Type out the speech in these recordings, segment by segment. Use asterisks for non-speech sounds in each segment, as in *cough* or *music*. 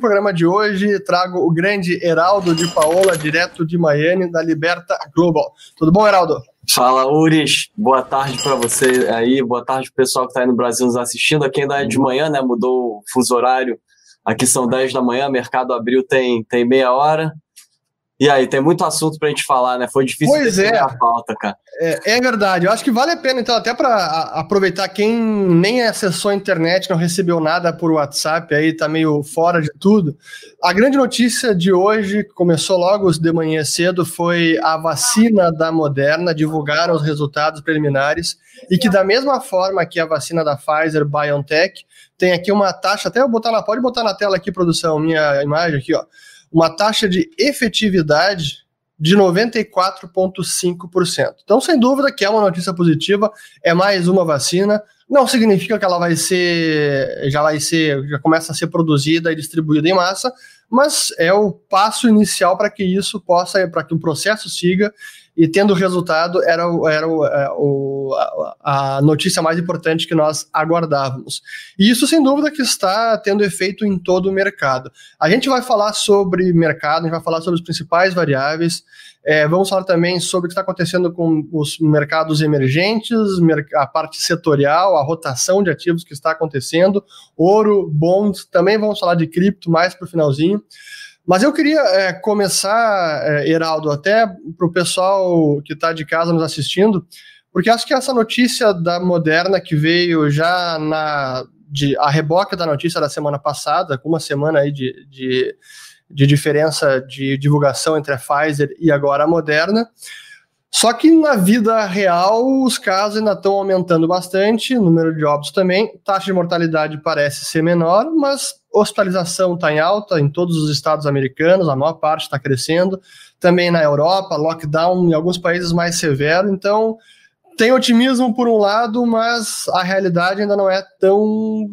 programa de hoje trago o grande Heraldo de Paola, direto de Miami, da Liberta Global. Tudo bom, Heraldo? Fala, Uris. Boa tarde para você aí. Boa tarde pessoal que está aí no Brasil nos assistindo. Aqui ainda é de manhã, né? Mudou o fuso horário. Aqui são 10 da manhã, mercado abriu tem, tem meia hora. E aí, tem muito assunto pra gente falar, né? Foi difícil pois é. a pauta, cara. É, é, verdade. Eu acho que vale a pena, então, até para aproveitar quem nem acessou a internet, não recebeu nada por WhatsApp, aí tá meio fora de tudo. A grande notícia de hoje, começou logo de manhã cedo, foi a vacina da Moderna, divulgaram os resultados preliminares, e que da mesma forma que a vacina da Pfizer BioNTech, tem aqui uma taxa, até eu botar na, pode botar na tela aqui, produção, minha imagem aqui, ó uma taxa de efetividade de 94,5%. Então, sem dúvida que é uma notícia positiva, é mais uma vacina. Não significa que ela vai ser, já vai ser, já começa a ser produzida e distribuída em massa, mas é o passo inicial para que isso possa, para que o processo siga e tendo resultado era, era o, é, a, a, notícia mais importante que nós aguardávamos. E isso, sem dúvida, que está tendo efeito em todo o mercado. A gente vai falar sobre mercado, a gente vai falar sobre os principais variáveis, é, vamos falar também sobre o que está acontecendo com os mercados emergentes, a parte setorial, a rotação de ativos que está acontecendo, ouro, bonds, também vamos falar de cripto mais para o finalzinho. Mas eu queria é, começar, é, Heraldo, até para o pessoal que está de casa nos assistindo, porque acho que essa notícia da Moderna que veio já na de, a reboque da notícia da semana passada, com uma semana aí de, de, de diferença de divulgação entre a Pfizer e agora a Moderna, só que na vida real, os casos ainda estão aumentando bastante, número de óbitos também, taxa de mortalidade parece ser menor, mas hospitalização está em alta em todos os estados americanos, a maior parte está crescendo, também na Europa, lockdown em alguns países mais severo, então tem otimismo por um lado, mas a realidade ainda não é tão,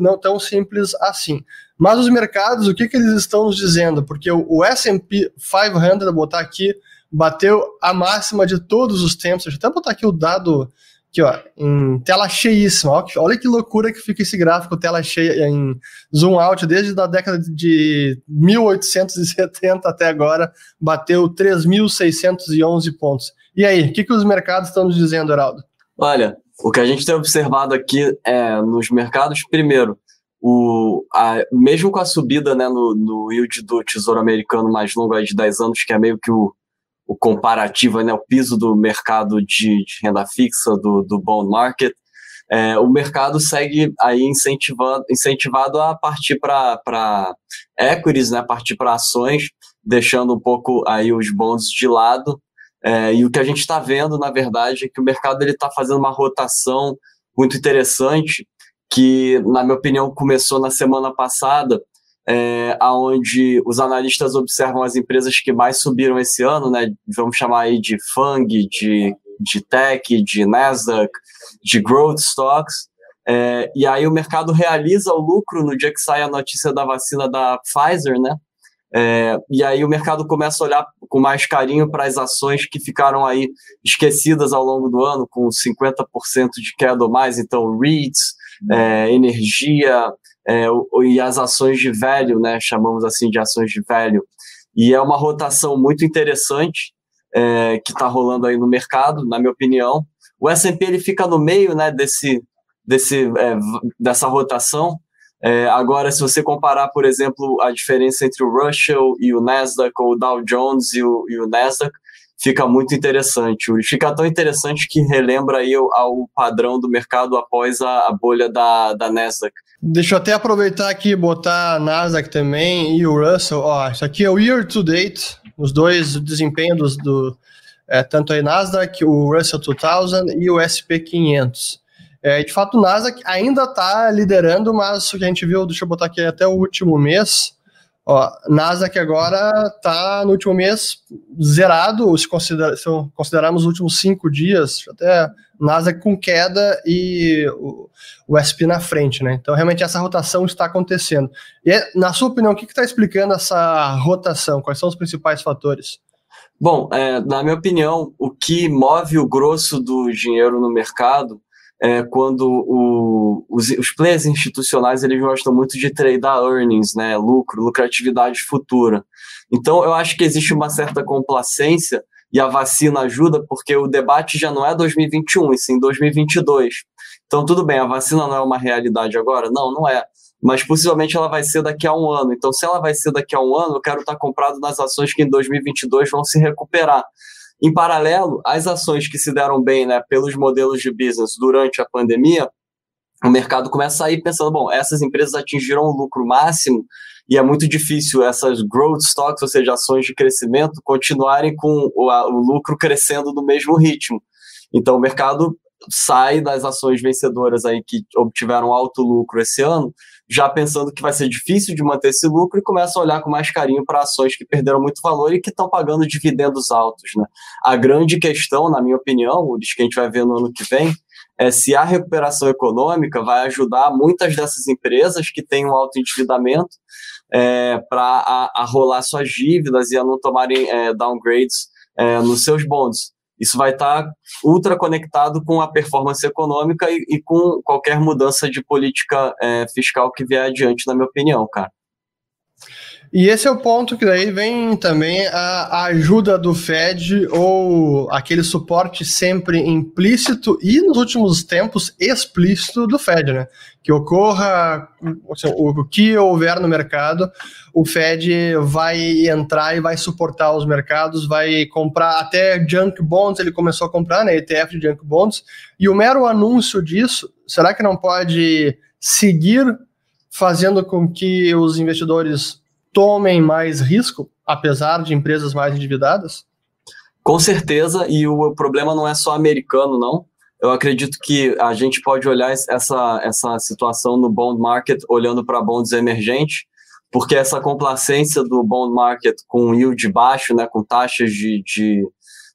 não tão simples assim. Mas os mercados, o que, que eles estão nos dizendo? Porque o, o S&P 500, vou botar aqui, bateu a máxima de todos os tempos. Deixa eu até botar aqui o dado aqui, ó, em tela cheíssima. Olha que loucura que fica esse gráfico, tela cheia em zoom out, desde a década de 1870 até agora, bateu 3.611 pontos. E aí, o que, que os mercados estão nos dizendo, Heraldo? Olha, o que a gente tem observado aqui é nos mercados, primeiro, o, a, mesmo com a subida né, no, no yield do Tesouro Americano mais longo aí de 10 anos, que é meio que o, o comparativo, né, o piso do mercado de, de renda fixa, do, do bond market, é, o mercado segue aí incentivando, incentivado a partir para equities, né, partir para ações, deixando um pouco aí os bonds de lado. É, e o que a gente está vendo, na verdade, é que o mercado ele está fazendo uma rotação muito interessante, que, na minha opinião, começou na semana passada, é, onde os analistas observam as empresas que mais subiram esse ano, né? Vamos chamar aí de FANG, de, de tech, de Nasdaq, de growth stocks. É, e aí o mercado realiza o lucro no dia que sai a notícia da vacina da Pfizer, né? É, e aí o mercado começa a olhar com mais carinho para as ações que ficaram aí esquecidas ao longo do ano, com 50% de queda ou mais, então REITs, é, energia, é, e as ações de velho, né, chamamos assim de ações de velho, e é uma rotação muito interessante é, que está rolando aí no mercado, na minha opinião. O S&P ele fica no meio, né, desse, desse, é, dessa rotação. É, agora, se você comparar, por exemplo, a diferença entre o Russell e o Nasdaq, ou o Dow Jones e o, e o Nasdaq, fica muito interessante. Fica tão interessante que relembra aí ao, ao padrão do mercado após a, a bolha da, da Nasdaq. Deixa eu até aproveitar aqui e botar a Nasdaq também e o Russell. Ó, isso aqui é o year to date, os dois desempenhos do é, tanto a Nasdaq, o Russell 2000 e o SP 500. É, de fato, o Nasdaq ainda está liderando, mas o que a gente viu, deixa eu botar aqui até o último mês, Ó, Nasdaq agora está no último mês zerado, se, considera, se considerarmos os últimos cinco dias, até Nasdaq com queda e o, o SP na frente, né? Então, realmente, essa rotação está acontecendo. E, na sua opinião, o que está explicando essa rotação? Quais são os principais fatores? Bom, é, na minha opinião, o que move o grosso do dinheiro no mercado é quando o, os, os players institucionais eles gostam muito de tradear earnings, né, lucro, lucratividade futura. Então, eu acho que existe uma certa complacência e a vacina ajuda porque o debate já não é 2021, e sim 2022. Então, tudo bem, a vacina não é uma realidade agora? Não, não é. Mas possivelmente ela vai ser daqui a um ano. Então, se ela vai ser daqui a um ano, eu quero estar comprado nas ações que em 2022 vão se recuperar. Em paralelo, as ações que se deram bem né, pelos modelos de business durante a pandemia, o mercado começa a ir pensando, bom, essas empresas atingiram o lucro máximo e é muito difícil essas growth stocks, ou seja, ações de crescimento, continuarem com o, a, o lucro crescendo no mesmo ritmo. Então, o mercado sai das ações vencedoras aí que obtiveram alto lucro esse ano, já pensando que vai ser difícil de manter esse lucro e começa a olhar com mais carinho para ações que perderam muito valor e que estão pagando dividendos altos. Né? A grande questão, na minha opinião, o que a gente vai ver no ano que vem, é se a recuperação econômica vai ajudar muitas dessas empresas que têm um alto endividamento é, para a, a, rolar suas dívidas e a não tomarem é, downgrades é, nos seus bonds. Isso vai estar ultra conectado com a performance econômica e, e com qualquer mudança de política é, fiscal que vier adiante, na minha opinião, cara. E esse é o ponto que daí vem também a, ajuda do Fed ou aquele suporte sempre implícito e nos últimos tempos explícito do Fed, né? Que ocorra o que houver no mercado, o Fed vai entrar e vai suportar os mercados, vai comprar até junk bonds, ele começou a comprar, né? ETF de junk bonds, e o mero anúncio disso, será que não pode seguir fazendo com que os investidores tomem mais risco, apesar de empresas mais endividadas? Com certeza, e o problema não é só americano, não. Eu acredito que a gente pode olhar essa, essa situação no bond market olhando para bonds emergentes, porque essa complacência do bond market com yield baixo, né, com taxas de, de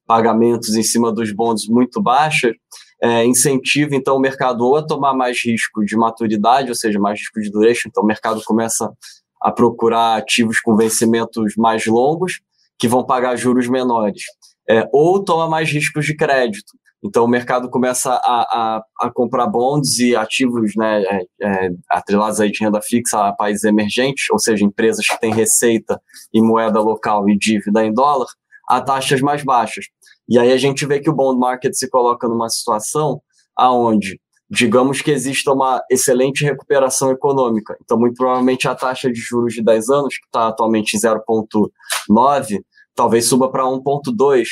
pagamentos em cima dos bonds muito baixas, é, incentiva então o mercado ou a tomar mais risco de maturidade, ou seja, mais risco de duration, então o mercado começa a procurar ativos com vencimentos mais longos, que vão pagar juros menores, é, ou toma mais riscos de crédito. Então, o mercado começa a, a, a comprar bonds e ativos né, é, é, atrelados aí de renda fixa a países emergentes, ou seja, empresas que têm receita em moeda local e dívida em dólar, a taxas mais baixas. E aí a gente vê que o bond market se coloca numa situação aonde digamos que exista uma excelente recuperação econômica. Então, muito provavelmente a taxa de juros de 10 anos, que está atualmente em 0,9, talvez suba para 1,2.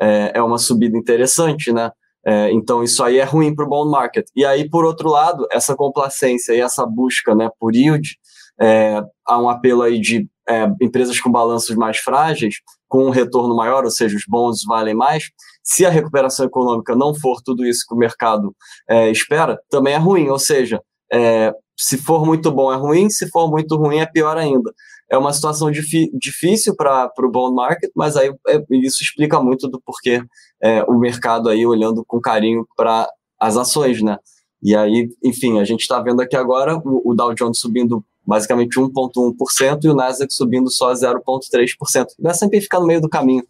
É, é uma subida interessante, né? É, então, isso aí é ruim para o bond market. E aí, por outro lado, essa complacência e essa busca né, por yield, é, há um apelo aí de é, empresas com balanços mais frágeis, com um retorno maior, ou seja, os bons valem mais, se a recuperação econômica não for tudo isso que o mercado é, espera, também é ruim. Ou seja, é, se for muito bom é ruim, se for muito ruim é pior ainda. É uma situação difícil para o bond market, mas aí é, isso explica muito do porquê é, o mercado aí olhando com carinho para as ações, né? E aí, enfim, a gente está vendo aqui agora o, o Dow Jones subindo basicamente 1,1% e o Nasdaq subindo só 0,3%. Vai sempre ficar no meio do caminho.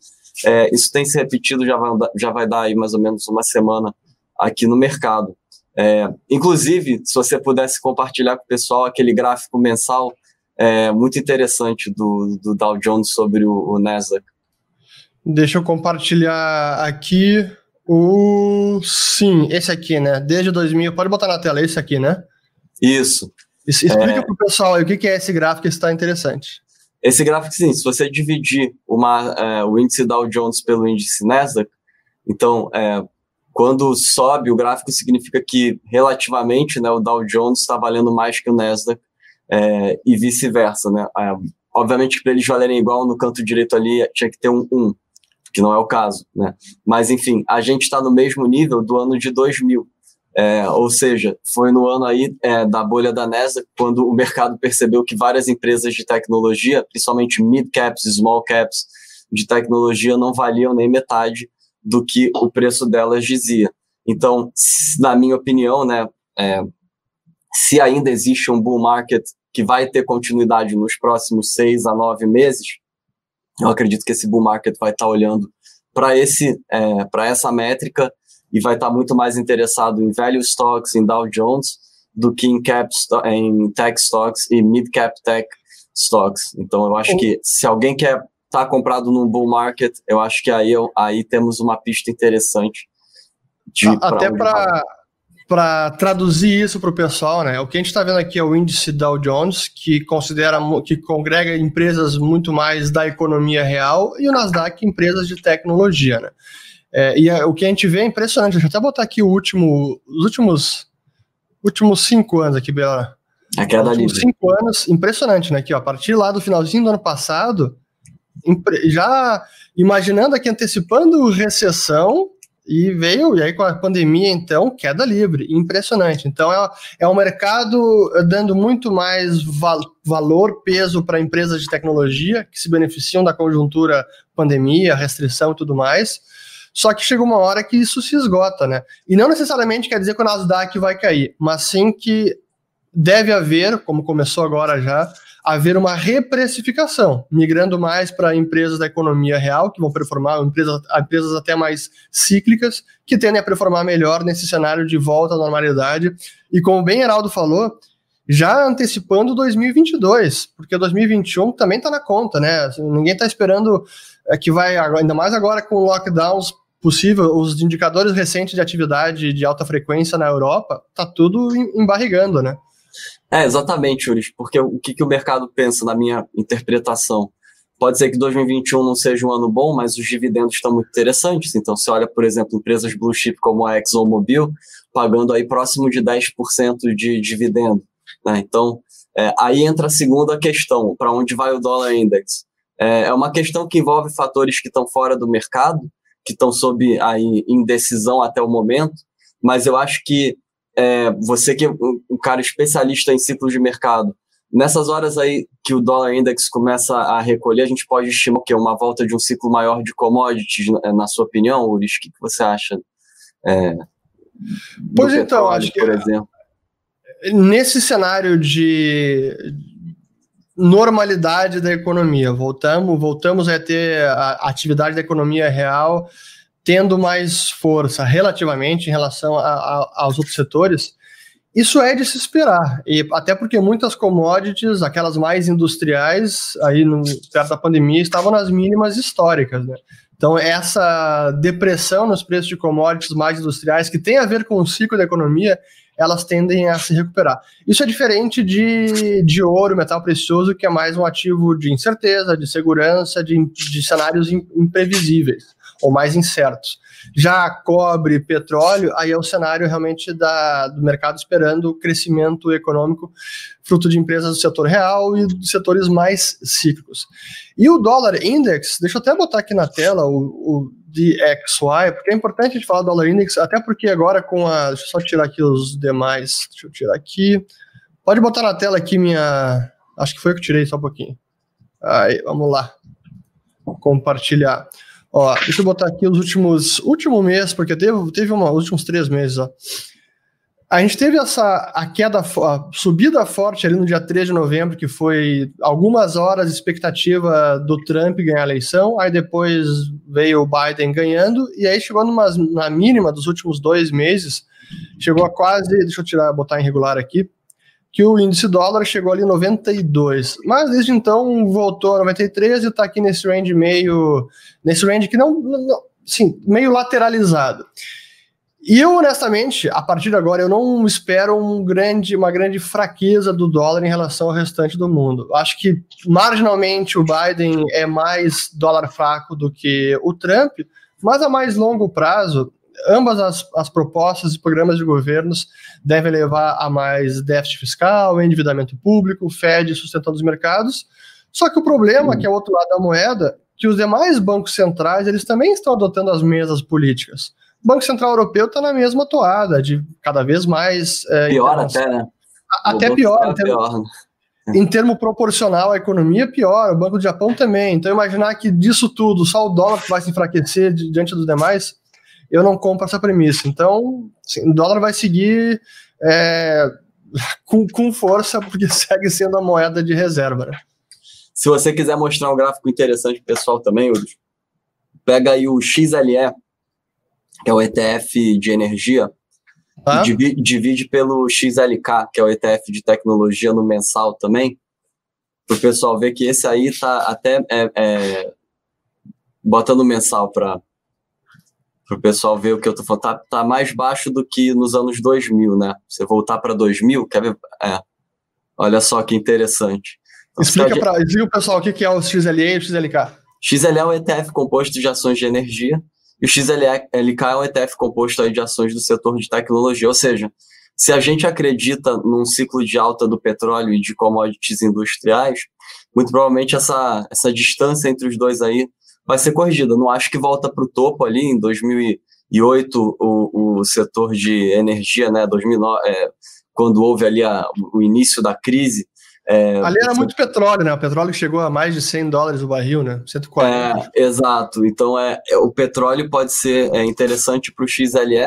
É, isso tem se repetido, já vai, já vai dar aí mais ou menos uma semana aqui no mercado. É, inclusive, se você pudesse compartilhar com o pessoal aquele gráfico mensal é, muito interessante do, do Dow Jones sobre o, o Nasdaq. Deixa eu compartilhar aqui o. Sim, esse aqui, né? Desde 2000. Pode botar na tela esse aqui, né? Isso. Explica é... para o pessoal aí o que é esse gráfico que está interessante. Esse gráfico, sim, se você dividir uma, é, o índice Dow Jones pelo índice Nasdaq, então, é, quando sobe, o gráfico significa que, relativamente, né, o Dow Jones está valendo mais que o Nasdaq é, e vice-versa. Né? É, obviamente, para eles valerem igual, no canto direito ali tinha que ter um 1, que não é o caso. Né? Mas, enfim, a gente está no mesmo nível do ano de 2000. É, ou seja, foi no ano aí é, da bolha da NASA quando o mercado percebeu que várias empresas de tecnologia, principalmente mid caps e small caps de tecnologia, não valiam nem metade do que o preço delas dizia. Então, na minha opinião, né, é, se ainda existe um bull market que vai ter continuidade nos próximos seis a nove meses, eu acredito que esse bull market vai estar olhando para esse, é, para essa métrica e vai estar tá muito mais interessado em value stocks, em Dow Jones, do que em, cap, em tech stocks e mid cap tech stocks. Então eu acho que se alguém quer estar tá comprado num bull market, eu acho que aí, aí temos uma pista interessante. Até para para traduzir isso para o pessoal, né? O que a gente está vendo aqui é o índice Dow Jones, que considera que congrega empresas muito mais da economia real, e o Nasdaq empresas de tecnologia, né? É, e é, o que a gente vê é impressionante. Deixa eu até botar aqui o último, os últimos últimos cinco anos aqui, Bela. A queda livre. cinco anos, impressionante, né? Aqui, ó, a partir lá do finalzinho do ano passado, já imaginando aqui, antecipando recessão, e veio, e aí com a pandemia, então, queda livre, impressionante. Então, é, é um mercado dando muito mais val valor, peso para empresas de tecnologia que se beneficiam da conjuntura pandemia, restrição e tudo mais. Só que chega uma hora que isso se esgota, né? E não necessariamente quer dizer que o Nasdaq vai cair, mas sim que deve haver, como começou agora já, haver uma reprecificação, migrando mais para empresas da economia real, que vão performar, empresas, empresas até mais cíclicas, que tendem a performar melhor nesse cenário de volta à normalidade. E como bem Heraldo falou, já antecipando 2022, porque 2021 também está na conta, né? Assim, ninguém está esperando é, que vai, ainda mais agora com lockdowns possível, os indicadores recentes de atividade de alta frequência na Europa, tá tudo embarrigando, né? É, exatamente, Uris, porque o que, que o mercado pensa na minha interpretação? Pode ser que 2021 não seja um ano bom, mas os dividendos estão muito interessantes. Então, você olha, por exemplo, empresas blue chip como a ExxonMobil, pagando aí próximo de 10% de dividendo. Né? Então, é, aí entra a segunda questão, para onde vai o dólar index? É, é uma questão que envolve fatores que estão fora do mercado, que estão sob aí indecisão até o momento, mas eu acho que é, você que é um cara especialista em ciclos de mercado, nessas horas aí que o dólar index começa a recolher, a gente pode estimar que é uma volta de um ciclo maior de commodities, na sua opinião, Uris? O que você acha? É, pois então, acho que por exemplo. nesse cenário de normalidade da economia, voltamos, voltamos a ter a atividade da economia real tendo mais força relativamente em relação a, a, aos outros setores, isso é de se esperar. E até porque muitas commodities, aquelas mais industriais, aí no, perto da pandemia, estavam nas mínimas históricas, né? Então, essa depressão nos preços de commodities mais industriais, que tem a ver com o ciclo da economia, elas tendem a se recuperar. Isso é diferente de, de ouro, metal precioso, que é mais um ativo de incerteza, de segurança, de, de cenários imprevisíveis ou mais incertos. Já cobre, petróleo, aí é o cenário realmente da, do mercado esperando o crescimento econômico fruto de empresas do setor real e dos setores mais cíclicos. E o dólar index, deixa eu até botar aqui na tela o, o DXY, porque é importante a gente falar do dólar index, até porque agora com a. Deixa eu só tirar aqui os demais. Deixa eu tirar aqui. Pode botar na tela aqui minha. Acho que foi eu que tirei só um pouquinho. Aí, vamos lá. Compartilhar. Ó, deixa eu botar aqui os últimos último mês, porque teve, teve uma, os últimos três meses, ó. A gente teve essa a queda, a subida forte ali no dia 3 de novembro, que foi algumas horas expectativa do Trump ganhar a eleição, aí depois veio o Biden ganhando, e aí chegou numa, na mínima dos últimos dois meses, chegou a quase, deixa eu tirar, botar em regular aqui, que o índice dólar chegou ali 92. Mas desde então voltou a 93 e está aqui nesse range meio. Nesse range que não. não sim, meio lateralizado. E eu, honestamente, a partir de agora, eu não espero um grande, uma grande fraqueza do dólar em relação ao restante do mundo. Acho que marginalmente o Biden é mais dólar fraco do que o Trump, mas a mais longo prazo, ambas as, as propostas e programas de governos devem levar a mais déficit fiscal, endividamento público, Fed sustentando os mercados. Só que o problema, que é o outro lado da moeda, que os demais bancos centrais eles também estão adotando as mesmas políticas. O Banco Central Europeu está na mesma toada, de cada vez mais. É, pior até, né? Até pior, em termo, pior. Em termo proporcional à economia, pior. O Banco do Japão também. Então, imaginar que disso tudo, só o dólar vai se enfraquecer diante dos demais, eu não compro essa premissa. Então, assim, o dólar vai seguir é, *laughs* com, com, força, porque *laughs* segue sendo a moeda de reserva. Né? Se você quiser mostrar um gráfico interessante pessoal também, Uri, pega aí o XLE, que é o ETF de energia, ah. divide, divide, pelo XLK, que é o ETF de tecnologia no mensal também, para o pessoal ver que esse aí tá até é, é, botando mensal para o pessoal ver o que eu tô falando, tá, tá mais baixo do que nos anos 2000, né? Você voltar para 2000, quer ver? É. Olha só que interessante. Então, explica para o pessoal o que é o XLE e o XLK. XLE é um ETF composto de ações de energia e o XLK é um ETF composto de ações do setor de tecnologia, ou seja, se a gente acredita num ciclo de alta do petróleo e de commodities industriais, muito provavelmente essa, essa distância entre os dois aí vai ser corrigida. Não acho que volta para o topo ali em 2008 o, o setor de energia, né, 2009, é, quando houve ali a, o início da crise, é, Ali era muito petróleo, né? O petróleo chegou a mais de 100 dólares o barril, né? 140. É, exato. Então, é, é, o petróleo pode ser é, interessante para o XLE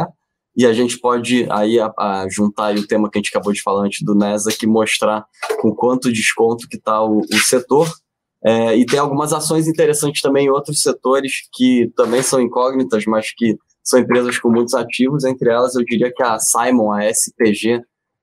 e a gente pode aí a, a juntar o tema que a gente acabou de falar antes do NESA, que mostrar com quanto desconto que está o, o, setor. É, e tem algumas ações interessantes também em outros setores que também são incógnitas, mas que são empresas com muitos ativos. Entre elas, eu diria que a Simon, a SPG,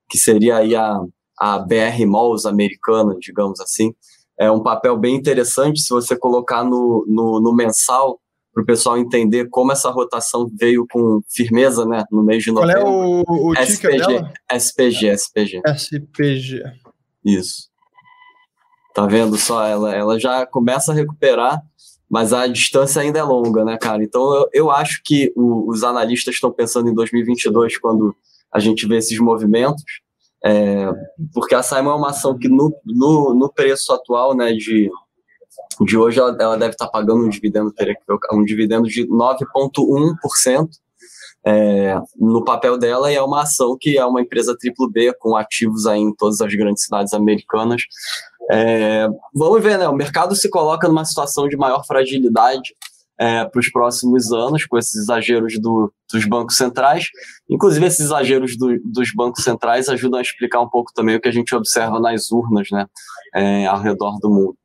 que seria aí a a BR Malls americana, digamos assim. É um papel bem interessante se você colocar no, no, no mensal para o pessoal entender como essa rotação veio com firmeza né, no mês de novembro. Qual é o, o SPG, dela? SPG, SPG. SPG. Isso. Tá vendo só? Ela, ela já começa a recuperar, mas a distância ainda é longa, né, cara? Então eu, eu acho que o, os analistas estão pensando em 2022 quando a gente vê esses movimentos. É, porque a Simon é uma ação que no, no, no preço atual né, de, de hoje ela, ela deve estar pagando um dividendo, um dividendo de 9,1% é, no papel dela e é uma ação que é uma empresa triplo B com ativos aí em todas as grandes cidades americanas. É, vamos ver, né? O mercado se coloca numa situação de maior fragilidade é, para os próximos anos, com esses exageros do, dos bancos centrais. Inclusive, esses exageros do, dos bancos centrais ajudam a explicar um pouco também o que a gente observa nas urnas né, é, ao redor do mundo.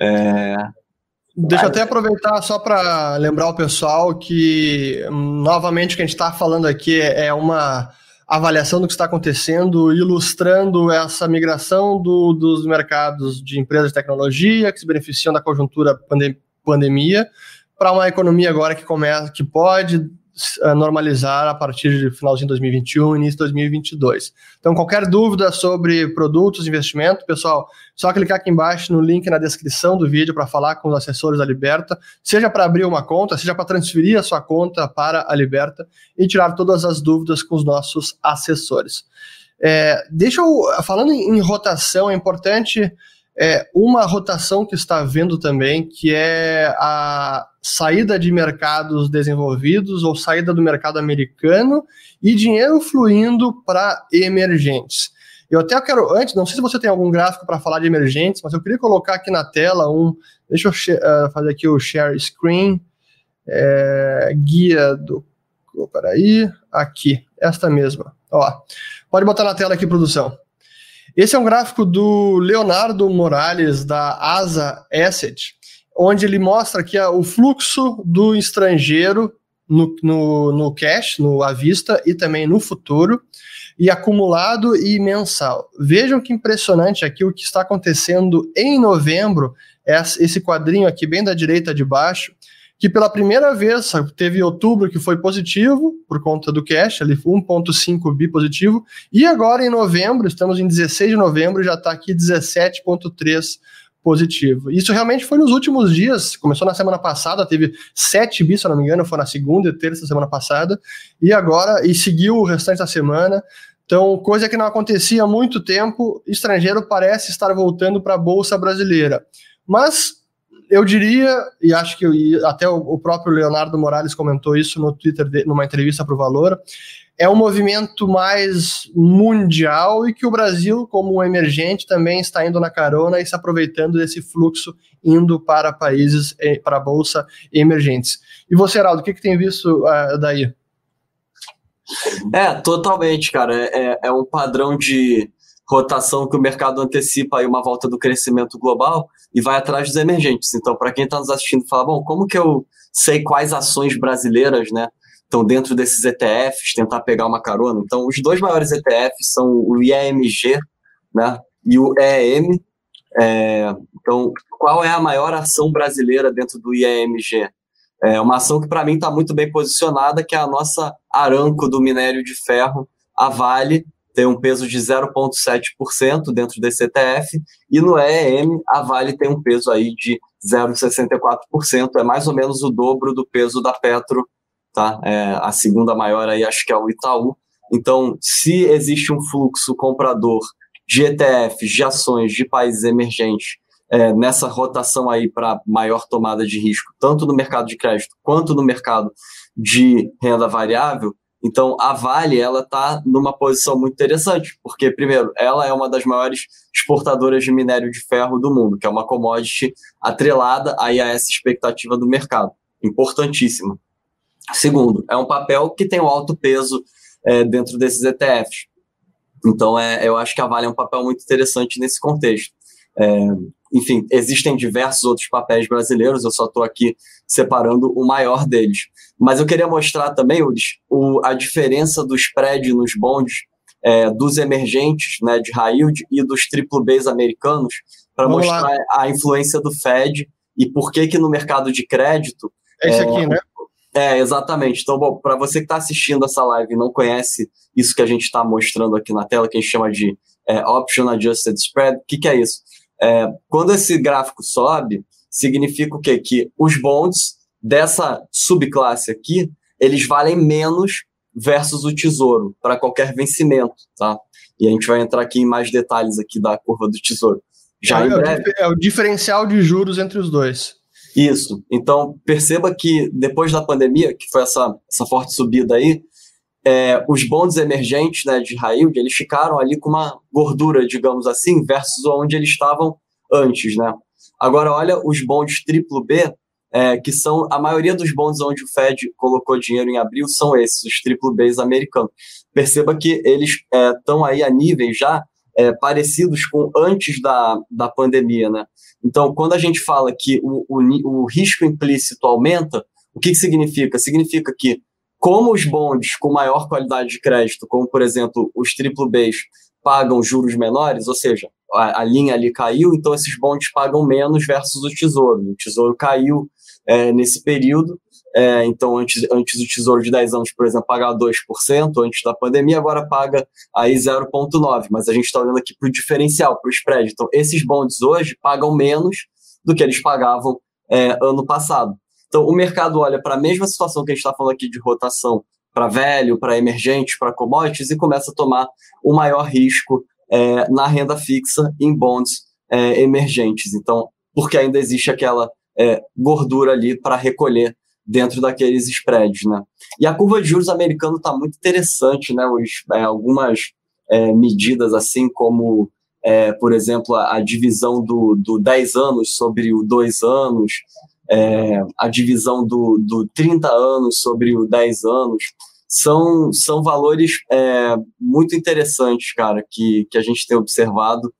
É, Deixa eu até aproveitar só para lembrar o pessoal que, novamente, o que a gente está falando aqui é uma avaliação do que está acontecendo, ilustrando essa migração do, dos mercados de empresas de tecnologia que se beneficiam da conjuntura pandem pandemia para uma economia agora que começa, que pode uh, normalizar a partir de finalzinho de 2021, início de 2022. Então, qualquer dúvida sobre produtos, investimento, pessoal, só clicar aqui embaixo no link na descrição do vídeo para falar com os assessores da Liberta, seja para abrir uma conta, seja para transferir a sua conta para a Liberta e tirar todas as dúvidas com os nossos assessores. É, deixa eu, falando em rotação, é importante é, uma rotação que está havendo também, que é a saída de mercados desenvolvidos ou saída do mercado americano e dinheiro fluindo para emergentes. Eu até quero, antes, não sei se você tem algum gráfico para falar de emergentes, mas eu queria colocar aqui na tela um. Deixa eu uh, fazer aqui o share screen. É, guia do. Oh, peraí. Aqui, esta mesma. Ó, pode botar na tela aqui, produção. Esse é um gráfico do Leonardo Morales, da Asa Asset, onde ele mostra aqui o fluxo do estrangeiro no, no, no cash, no à vista e também no futuro, e acumulado e mensal. Vejam que impressionante aqui o que está acontecendo em novembro, esse quadrinho aqui bem da direita de baixo, que pela primeira vez teve outubro que foi positivo por conta do cash, ali 1.5 bi positivo, e agora em novembro, estamos em 16 de novembro, já está aqui 17.3 positivo. Isso realmente foi nos últimos dias, começou na semana passada, teve 7 bi, se eu não me engano, foi na segunda e terça semana passada, e agora, e seguiu o restante da semana, então, coisa que não acontecia há muito tempo, estrangeiro parece estar voltando para a Bolsa Brasileira. Mas eu diria, e acho que até o, próprio Leonardo Morales comentou isso no Twitter, numa entrevista para o Valor, é um movimento mais mundial e que o Brasil, como um emergente, também está indo na carona e se aproveitando desse fluxo indo para países, eh, para a Bolsa emergentes. E você, Heraldo, o que, que tem visto uh, daí? É, totalmente, cara. É, é um padrão de rotação que o mercado antecipa aí uma volta do crescimento global e vai atrás dos emergentes. Então, para quem está nos assistindo, fala, bom, como que eu sei quais ações brasileiras, né, Então, dentro desses ETFs, tentar pegar uma carona. Então, os dois maiores ETFs são o IAMG né, e o EEM. É, então, qual é a maior ação brasileira dentro do IAMG? É uma ação que, para mim, está muito bem posicionada, que é a nossa Aranco do minério de ferro, a Vale, tem um peso de 0,7% dentro desse ETF, e no EEM, a Vale tem um peso aí de 0,64%, é mais ou menos o dobro do peso da Petro, tá? É, a segunda maior aí acho que é o Itaú. Então, se existe um fluxo comprador de ETFs, de ações de países emergentes, é, nessa rotação aí para maior tomada de risco, tanto no mercado de crédito quanto no mercado de renda variável, então a Vale ela está numa posição muito interessante, porque primeiro ela é uma das maiores exportadoras de minério de ferro do mundo, que é uma commodity atrelada aí a essa expectativa do mercado, importantíssima. Segundo, é um papel que tem um alto peso é, dentro desses ETFs. Então, é, eu acho que a Vale é um papel muito interessante nesse contexto. É, enfim, existem diversos outros papéis brasileiros, eu só estou aqui separando o maior deles. Mas eu queria mostrar também, Ulis, o, a diferença do spread nos bonds é, dos emergentes, né, de yield e dos triple Bs americanos, para mostrar lá. a influência do Fed e por que que no mercado de crédito... É isso aqui, né? É, exatamente. Então, bom, para você que está assistindo essa live e não conhece isso que a gente está mostrando aqui na tela, que a gente chama de é, Option Adjusted Spread, o que, que é isso? É, quando esse gráfico sobe, significa o quê? Que os bonds dessa subclasse aqui, eles valem menos versus o tesouro para qualquer vencimento, tá? E a gente vai entrar aqui em mais detalhes aqui da curva do tesouro. Já é, breve. É o diferencial de juros entre os dois. Isso. Então, perceba que depois da pandemia, que foi essa, essa forte subida aí, é, os bonds emergentes né, de yield, eles ficaram ali com uma gordura, digamos assim, versus onde eles estavam antes. Né? Agora, olha os bonds triplo B, é, que são a maioria dos bonds onde o Fed colocou dinheiro em abril, são esses, os triplo Bs americanos. Perceba que eles estão é, aí a níveis já é, parecidos com antes da, da pandemia, né? Então, quando a gente fala que o, o, o risco implícito aumenta, o que, que significa? Significa que, como os bonds com maior qualidade de crédito, como por exemplo os triplo Bs, pagam juros menores, ou seja, a, a, linha ali caiu, então esses bonds pagam menos versus o tesouro. O tesouro caiu é, nesse período, é, então, antes, antes o Tesouro de 10 anos, por exemplo, pagava 2% antes da pandemia, agora paga aí 0,9%. Mas a gente está olhando aqui para o diferencial, para o spread. Então, esses bonds hoje pagam menos do que eles pagavam é, ano passado. Então, o mercado olha para a mesma situação que a gente está falando aqui de rotação para velho, para emergentes, para commodities e começa a tomar o maior risco é, na renda fixa em bonds é, emergentes. Então, porque ainda existe aquela é, gordura ali para recolher dentro daqueles spreads, né? E a curva de juros americano está muito interessante, né? Os, é, algumas é, medidas assim como, é, por exemplo, a, a, divisão do, do 10 anos sobre o 2 anos, é, a divisão do, do 30 anos sobre o 10 anos, são, são valores é, muito interessantes, cara, que, que a gente tem observado.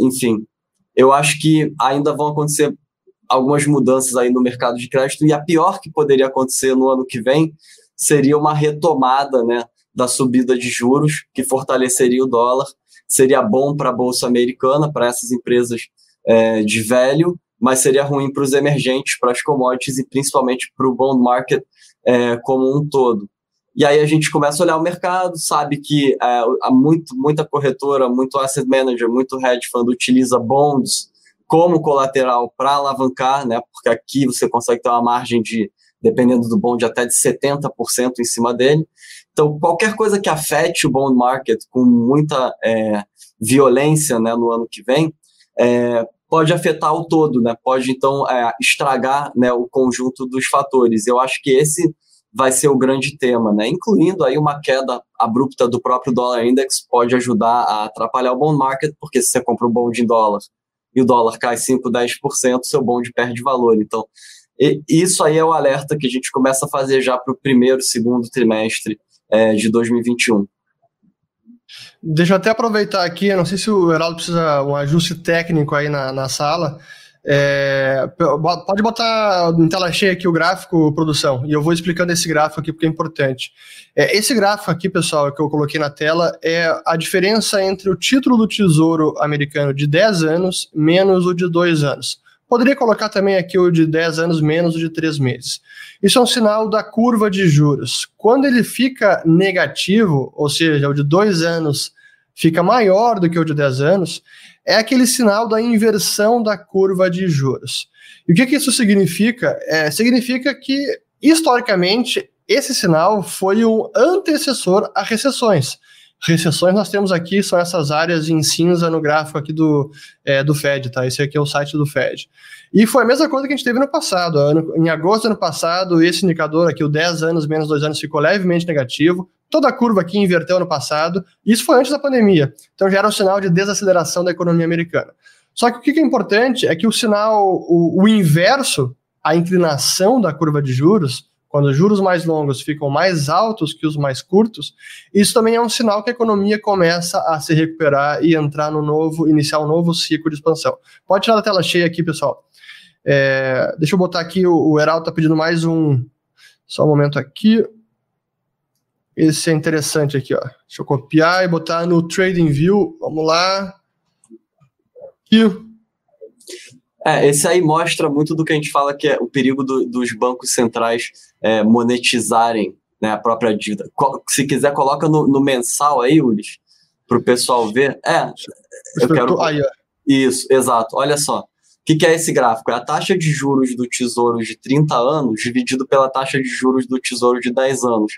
Enfim, eu acho que ainda vão acontecer algumas mudanças aí no mercado de crédito e a pior que poderia acontecer no ano que vem seria uma retomada, né, da subida de juros que fortaleceria o dólar, seria bom para a bolsa americana, para essas empresas é, de velho, mas seria ruim para os emergentes, para as commodities e principalmente para o bond market é, como um todo. E aí a gente começa a olhar o mercado, sabe que é, há muito, muita corretora, muito asset manager, muito hedge fund utiliza bonds como colateral para alavancar, né? Porque aqui você consegue ter uma margem de, dependendo do bond, até de 70% em cima dele. Então, qualquer coisa que afete o bond market com muita é, violência né, no ano que vem, é, pode afetar o todo, né? Pode, então, é, estragar né, o conjunto dos fatores. Eu acho que esse vai ser o grande tema, né? Incluindo aí uma queda abrupta do próprio dólar index pode ajudar a atrapalhar o bond market, porque se você compra um bond em dólar e o dólar cai 5, 10%, seu bonde perde valor. Então, isso aí é o alerta que a gente começa a fazer já para o primeiro, segundo trimestre é, de 2021. Deixa eu até aproveitar aqui, não sei se o Heraldo precisa um ajuste técnico aí na, na sala. É, pode botar em tela cheia aqui o gráfico, produção, e eu vou explicando esse gráfico aqui porque é importante. É, esse gráfico aqui, pessoal, que eu coloquei na tela, é a diferença entre o título do Tesouro americano de 10 anos menos o de 2 anos. Poderia colocar também aqui o de 10 anos menos o de 3 meses. Isso é um sinal da curva de juros. Quando ele fica negativo, ou seja, o de 2 anos fica maior do que o de 10 anos, é aquele sinal da inversão da curva de juros. E o que, que isso significa? É, significa que, historicamente, esse sinal foi um antecessor a recessões. Recessões nós temos aqui, são essas áreas em cinza no gráfico aqui do, é, do Fed, tá? Esse aqui é o site do Fed. E foi a mesma coisa que a gente teve no passado. Em agosto do ano passado, esse indicador aqui, o 10 anos menos 2 anos, ficou levemente negativo. Toda a curva aqui inverteu no passado. Isso foi antes da pandemia. Então já era um sinal de desaceleração da economia americana. Só que o que é importante é que o sinal, o, o inverso, a inclinação da curva de juros, quando os juros mais longos ficam mais altos que os mais curtos, isso também é um sinal que a economia começa a se recuperar e entrar no novo, iniciar um novo ciclo de expansão. Pode tirar da tela cheia aqui, pessoal. É, deixa eu botar aqui, o, o Heraldo está pedindo mais um. Só um momento aqui. Esse é interessante aqui, ó. Deixa eu copiar e botar no Trading View. Vamos lá. Aqui. É, esse aí mostra muito do que a gente fala que é o perigo do, dos bancos centrais é, monetizarem né, a própria dívida. Se quiser, coloca no, no mensal aí, Ulis, para o pessoal ver. É, eu quero. Aí, Isso, exato. Olha só que, que é esse gráfico? É a taxa de juros do tesouro de 30 anos dividido pela taxa de juros do tesouro de 10 anos.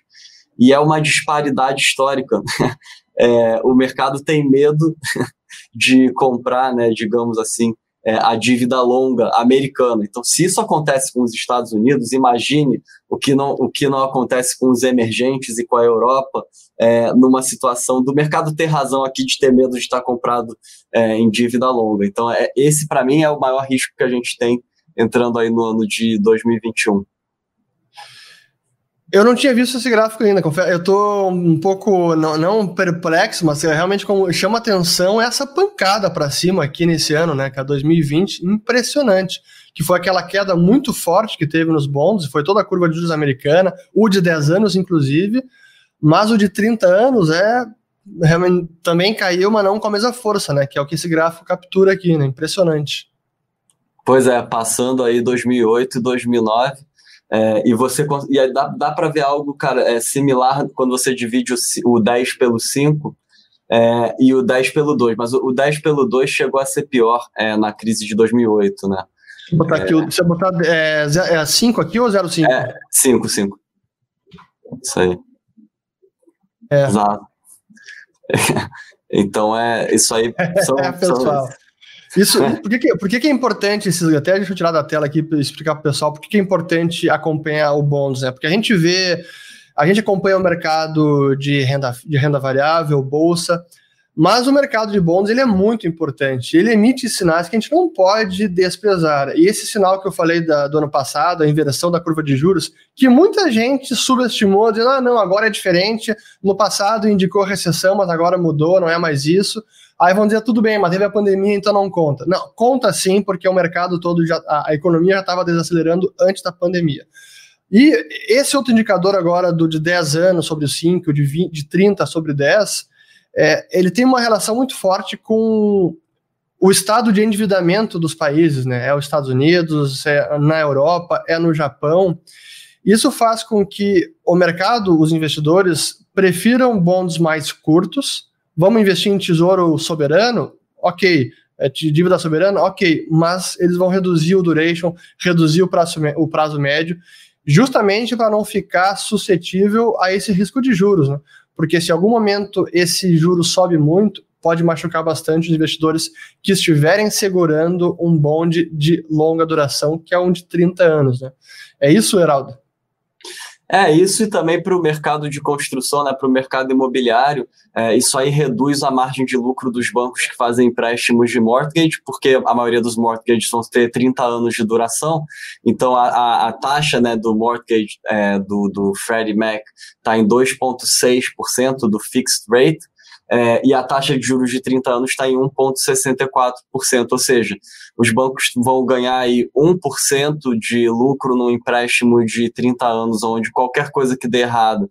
E é uma disparidade histórica. *laughs* É, o mercado tem medo *laughs* de comprar, né, digamos assim, é, a dívida longa americana. Então, se isso acontece com os Estados Unidos, imagine o que não, o que não acontece com os emergentes e com a Europa, é, numa situação do mercado ter razão aqui de ter medo de estar comprado é, em dívida longa. Então, é, esse, para mim, é o maior risco que a gente tem entrando aí no ano de 2021. Eu não tinha visto esse gráfico ainda. Eu tô um pouco, não, não perplexo, mas realmente como chama atenção essa pancada para cima aqui nesse ano, né, que é 2020, impressionante. Que foi aquela queda muito forte que teve nos bonds, foi toda a curva de juros americana, o de 10 anos, inclusive, mas o de 30 anos é realmente também caiu, mas não com a mesma força, né? Que é o que esse gráfico captura aqui, né? Impressionante. Pois é, passando aí 2008 e 2009, é, e você e aí dá, dá para ver algo, cara, é similar quando você divide o, o 10 pelo 5 é, e o 10 pelo 2, mas o, o 10 pelo 2 chegou a ser pior é, na crise de 2008, né? Deixa eu botar aqui, deixa eu botar é, é 5 aqui ou 0,5? É, 5, 5. Isso aí. É. Exato. *laughs* então é isso aí. *laughs* São, é, pessoal. São, isso, por, que, que, por que, que é importante esses. Até deixa eu tirar da tela aqui para explicar para o pessoal por que, que é importante acompanhar o bonds, né? Porque a gente vê, a gente acompanha o mercado de renda, de renda variável, bolsa, mas o mercado de bonds ele é muito importante. Ele emite sinais que a gente não pode desprezar. E esse sinal que eu falei da, do ano passado, a inversão da curva de juros, que muita gente subestimou, dizendo: ah, não, agora é diferente. No passado indicou recessão, mas agora mudou, não é mais isso. Aí vão dizer, tudo bem, mas teve a pandemia, então não conta. Não, conta sim, porque o mercado todo, já, a, a economia já estava desacelerando antes da pandemia. E esse outro indicador agora do de 10 anos sobre 5, de, 20, de 30 sobre 10, é, ele tem uma relação muito forte com o estado de endividamento dos países, né? É os Estados Unidos, é na Europa, é no Japão. Isso faz com que o mercado, os investidores, prefiram bonds mais curtos, Vamos investir em tesouro soberano? Ok. É, de dívida soberana? Ok. Mas eles vão reduzir o duration, reduzir o prazo, o prazo médio, justamente para não ficar suscetível a esse risco de juros. Né? Porque se em algum momento esse juro sobe muito, pode machucar bastante os investidores que estiverem segurando um bonde de longa duração, que é um de 30 anos. Né? É isso, Heraldo? É, isso e também para o mercado de construção, né, para o mercado imobiliário, é, isso aí reduz a margem de lucro dos bancos que fazem empréstimos de mortgage, porque a maioria dos mortgages vão ter 30 anos de duração, então a, a, a taxa né, do mortgage é, do, do Freddie Mac está em 2,6% do fixed rate, é, e a taxa de juros de 30 anos está em 1,64%, ou seja, os bancos vão ganhar aí 1% de lucro no empréstimo de 30 anos, onde qualquer coisa que dê errado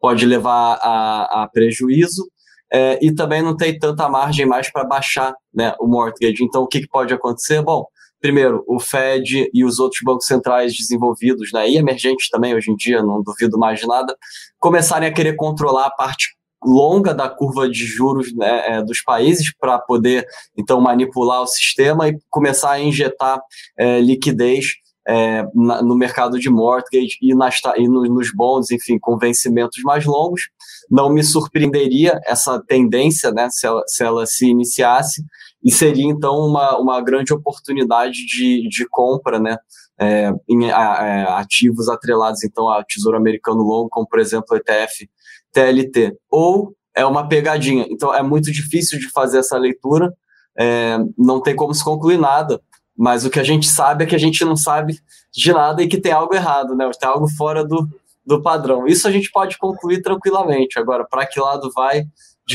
pode levar a, a prejuízo, é, e também não tem tanta margem mais para baixar né, o mortgage. Então, o que, que pode acontecer? Bom, primeiro, o Fed e os outros bancos centrais desenvolvidos, né, e emergentes também hoje em dia, não duvido mais de nada, começarem a querer controlar a parte longa da curva de juros né, é, dos países para poder então manipular o sistema e começar a injetar é, liquidez é, na, no mercado de mortgage e, nas, e no, nos bonds, enfim, com vencimentos mais longos. Não me surpreenderia essa tendência, né, se ela se, ela se iniciasse, e seria então uma, uma grande oportunidade de, de compra, né, é, em a, é, ativos atrelados então ao Tesouro Americano Longo, como por exemplo o ETF TLT, ou é uma pegadinha. Então é muito difícil de fazer essa leitura, é, não tem como se concluir nada. Mas o que a gente sabe é que a gente não sabe de nada e que tem algo errado, né? Tem algo fora do, do padrão. Isso a gente pode concluir tranquilamente. Agora, para que lado vai?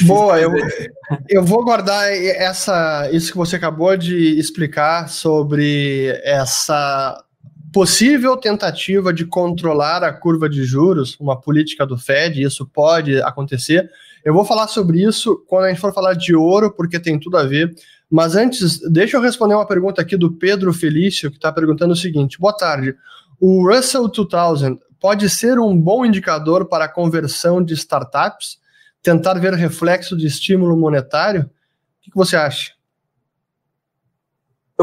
Boa, eu, *laughs* eu vou guardar essa, isso que você acabou de explicar sobre essa possível tentativa de controlar a curva de juros, uma política do Fed, isso pode acontecer. Eu vou falar sobre isso quando a gente for falar de ouro, porque tem tudo a ver. Mas antes, deixa eu responder uma pergunta aqui do Pedro Felício, que está perguntando o seguinte: Boa tarde. O Russell 2000 pode ser um bom indicador para a conversão de startups? Tentar ver reflexo de estímulo monetário? O que, você acha?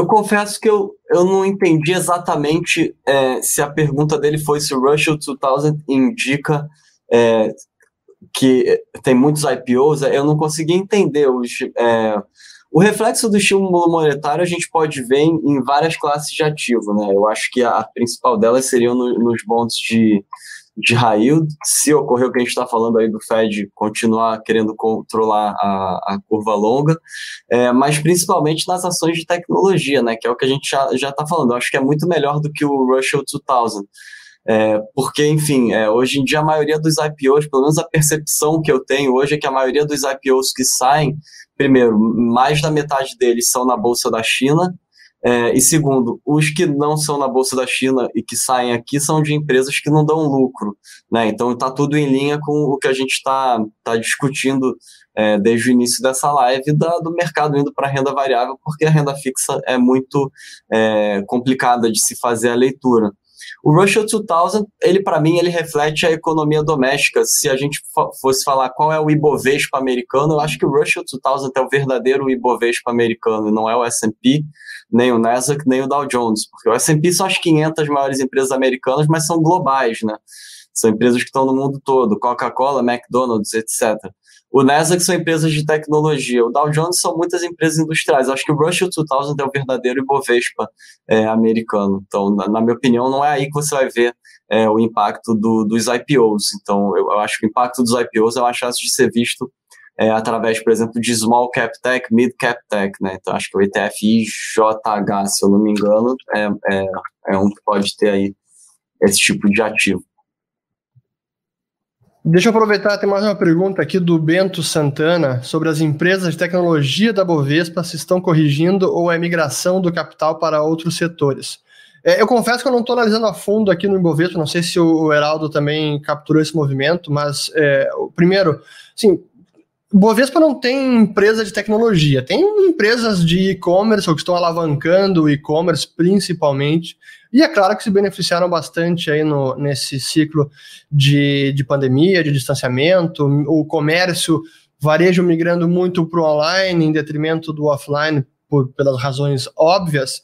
Eu confesso que eu, eu não entendi exatamente é, se a pergunta dele foi se o Russell 2000 indica é, que tem muitos IPOs. Eu não consegui entender os, é, o reflexo do estímulo monetário a gente pode ver em, em várias classes de ativo, né? Eu acho que a, principal delas seriam no, nos bonds de, de yield, se ocorrer o que a gente está falando aí do Fed continuar querendo controlar a, a curva longa, é, mas principalmente nas ações de tecnologia, né, que é o que a gente já está falando. Eu acho que é muito melhor do que o Russell 2000. É, porque, enfim, é, hoje em dia a maioria dos IPOs, pelo menos a percepção que eu tenho hoje é que a maioria dos IPOs que saem primeiro, mais da metade deles são na Bolsa da China, é, e segundo, os que não são na Bolsa da China e que saem aqui são de empresas que não dão lucro. Né? Então está tudo em linha com o que a gente está tá discutindo é, desde o início dessa live da, do mercado indo para a renda variável, porque a renda fixa é muito é, complicada de se fazer a leitura. O Russell 2000, ele para mim, ele reflete a economia doméstica. Se a gente fosse falar qual é o Ibovespa americano, eu acho que o Russell 2000 é o verdadeiro Ibovespa americano, não é o S&P, nem o Nasdaq, nem o Dow Jones, porque o S&P são as 500 maiores empresas americanas, mas são globais, né? São empresas que estão no mundo todo, Coca-Cola, McDonald's, etc. O Nasdaq são empresas de tecnologia, o Dow Jones são muitas empresas industriais. Acho que o Russell 2000 é o verdadeiro Ibovespa é, americano. Então, na, na, minha opinião, não é aí que você vai ver é, o impacto do, dos IPOs. Então, eu, eu, acho que o impacto dos IPOs é uma chance de ser visto é, através, por exemplo, de Small Cap Tech, Mid Cap Tech. Né? Então, acho que o ETF IJH, se eu não me engano, é, é, é um que pode ter aí esse tipo de ativo. Deixa eu aproveitar, tem mais uma pergunta aqui do Bento Santana sobre as empresas de tecnologia da Bovespa se estão corrigindo ou é migração do capital para outros setores. É, eu confesso que eu não estou analisando a fundo aqui no Ibovespa, não sei se o Heraldo também capturou esse movimento, mas é, primeiro, sim, Bovespa não tem empresa de tecnologia, tem empresas de e-commerce ou que estão alavancando o e-commerce principalmente, e é claro que se beneficiaram bastante aí no, nesse ciclo de, de pandemia, de distanciamento, o comércio, varejo migrando muito para o online em detrimento do offline, por, pelas razões óbvias,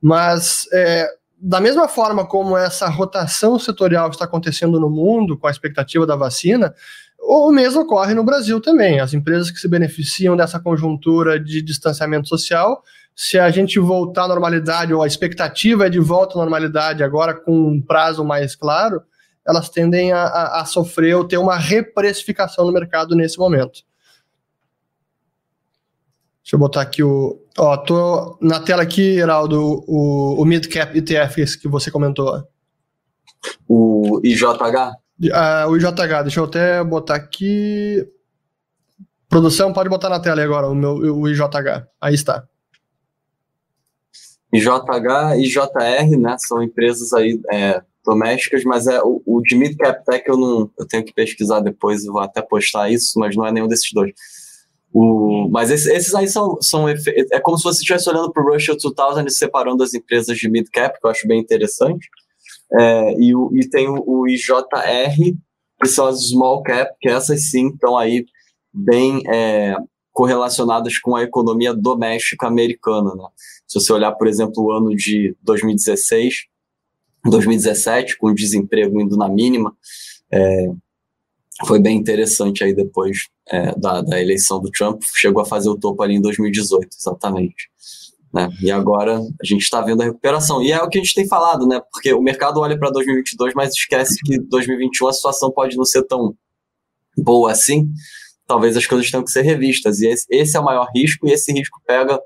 mas é, da mesma forma como essa rotação setorial está acontecendo no mundo com a expectativa da vacina, o mesmo ocorre no Brasil também. As empresas que se beneficiam dessa conjuntura de distanciamento social se a gente voltar à normalidade, ou a expectativa é de volta à normalidade agora com um prazo mais claro, elas tendem a, a, a sofrer ou ter uma reprecificação no mercado nesse momento. Deixa eu botar aqui o. Ó, tô na tela aqui, Heraldo, o, o Midcap ETF que você comentou. O IJH? Ah, o IJH, deixa eu até botar aqui. Produção, pode botar na tela agora o meu o IJH. Aí está. IJH e JR, né? São empresas aí é, domésticas, mas é o, o de Mid Cap Tech eu não eu tenho que pesquisar depois, eu vou até postar isso, mas não é nenhum desses dois. O, mas esses, esses aí são, são. É como se você estivesse olhando para o Russell 2000 e separando as empresas de mid cap, que eu acho bem interessante. É, e, o, e tem o, o IJR, que são as small cap, que essas sim estão aí bem é, correlacionadas com a economia doméstica americana. Né? Se você olhar, por exemplo, o ano de 2016, 2017, com o desemprego indo na mínima, é, foi bem interessante aí depois é, da, da, eleição do Trump, chegou a fazer o topo ali em 2018, exatamente. Né? E agora a gente está vendo a recuperação. E é o que a gente tem falado, né? Porque o mercado olha para 2022, mas esquece que 2021 a situação pode não ser tão boa assim. Talvez as coisas tenham que ser revistas. E esse, é o maior risco, e esse risco pega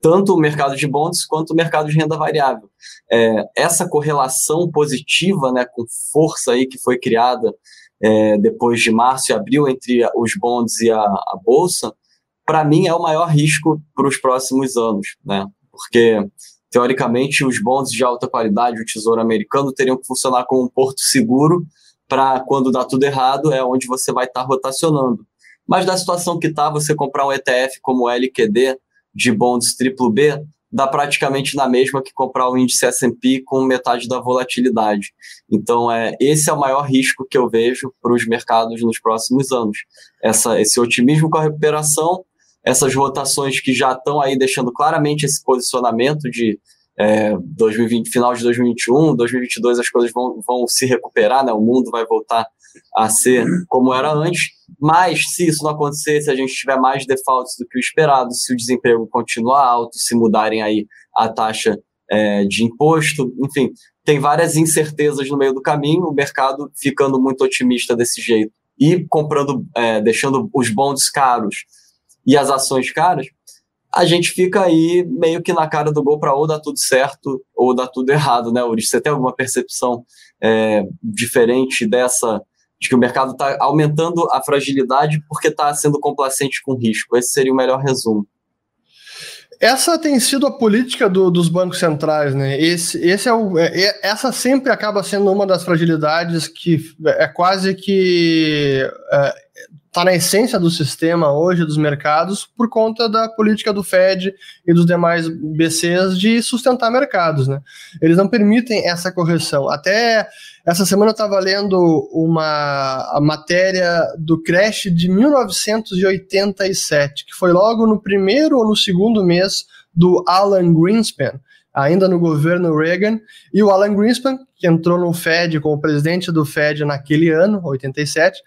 tanto o mercado de bonds quanto o mercado de renda variável. É, essa correlação positiva, né, com força aí que foi criada é, depois de março e abril entre os bonds e a, a bolsa, para mim é o maior risco para os próximos anos, né? Porque teoricamente os bonds de alta qualidade, o Tesouro Americano teriam que funcionar como um porto seguro para quando dá tudo errado é onde você vai estar tá rotacionando. Mas da situação que está, você comprar um ETF como o LQD de bonds triplo B dá praticamente na mesma que comprar o índice S&P com metade da volatilidade. Então, é, esse é o maior risco que eu vejo para os mercados nos próximos anos. Essa, esse otimismo com a recuperação, essas rotações que já estão aí deixando claramente esse posicionamento de é, 2020, final de 2021, 2022 as coisas vão, vão se recuperar, né? o mundo vai voltar a ser como era antes, mas se isso não acontecer, se a gente tiver mais defaults do que o esperado, se o desemprego continuar alto, se mudarem aí a taxa é, de imposto, enfim, tem várias incertezas no meio do caminho, o mercado ficando muito otimista desse jeito e comprando, é, deixando os bonds caros e as ações caras, a gente fica aí meio que na cara do gol para ou dar tudo certo ou dar tudo errado, né, Uri? Você tem alguma percepção é, diferente dessa, de que o mercado está aumentando a fragilidade porque está sendo complacente com risco? Esse seria o melhor resumo. Essa tem sido a política do, dos bancos centrais, né? Esse, esse é o, é, essa sempre acaba sendo uma das fragilidades que é quase que é, está na essência do sistema hoje dos mercados por conta da política do Fed e dos demais BCs de sustentar mercados, né? Eles não permitem essa correção. Até essa semana eu estava lendo uma matéria do crash de 1987, que foi logo no primeiro ou no segundo mês do Alan Greenspan, ainda no governo Reagan, e o Alan Greenspan, que entrou no Fed como presidente do Fed naquele ano, 87,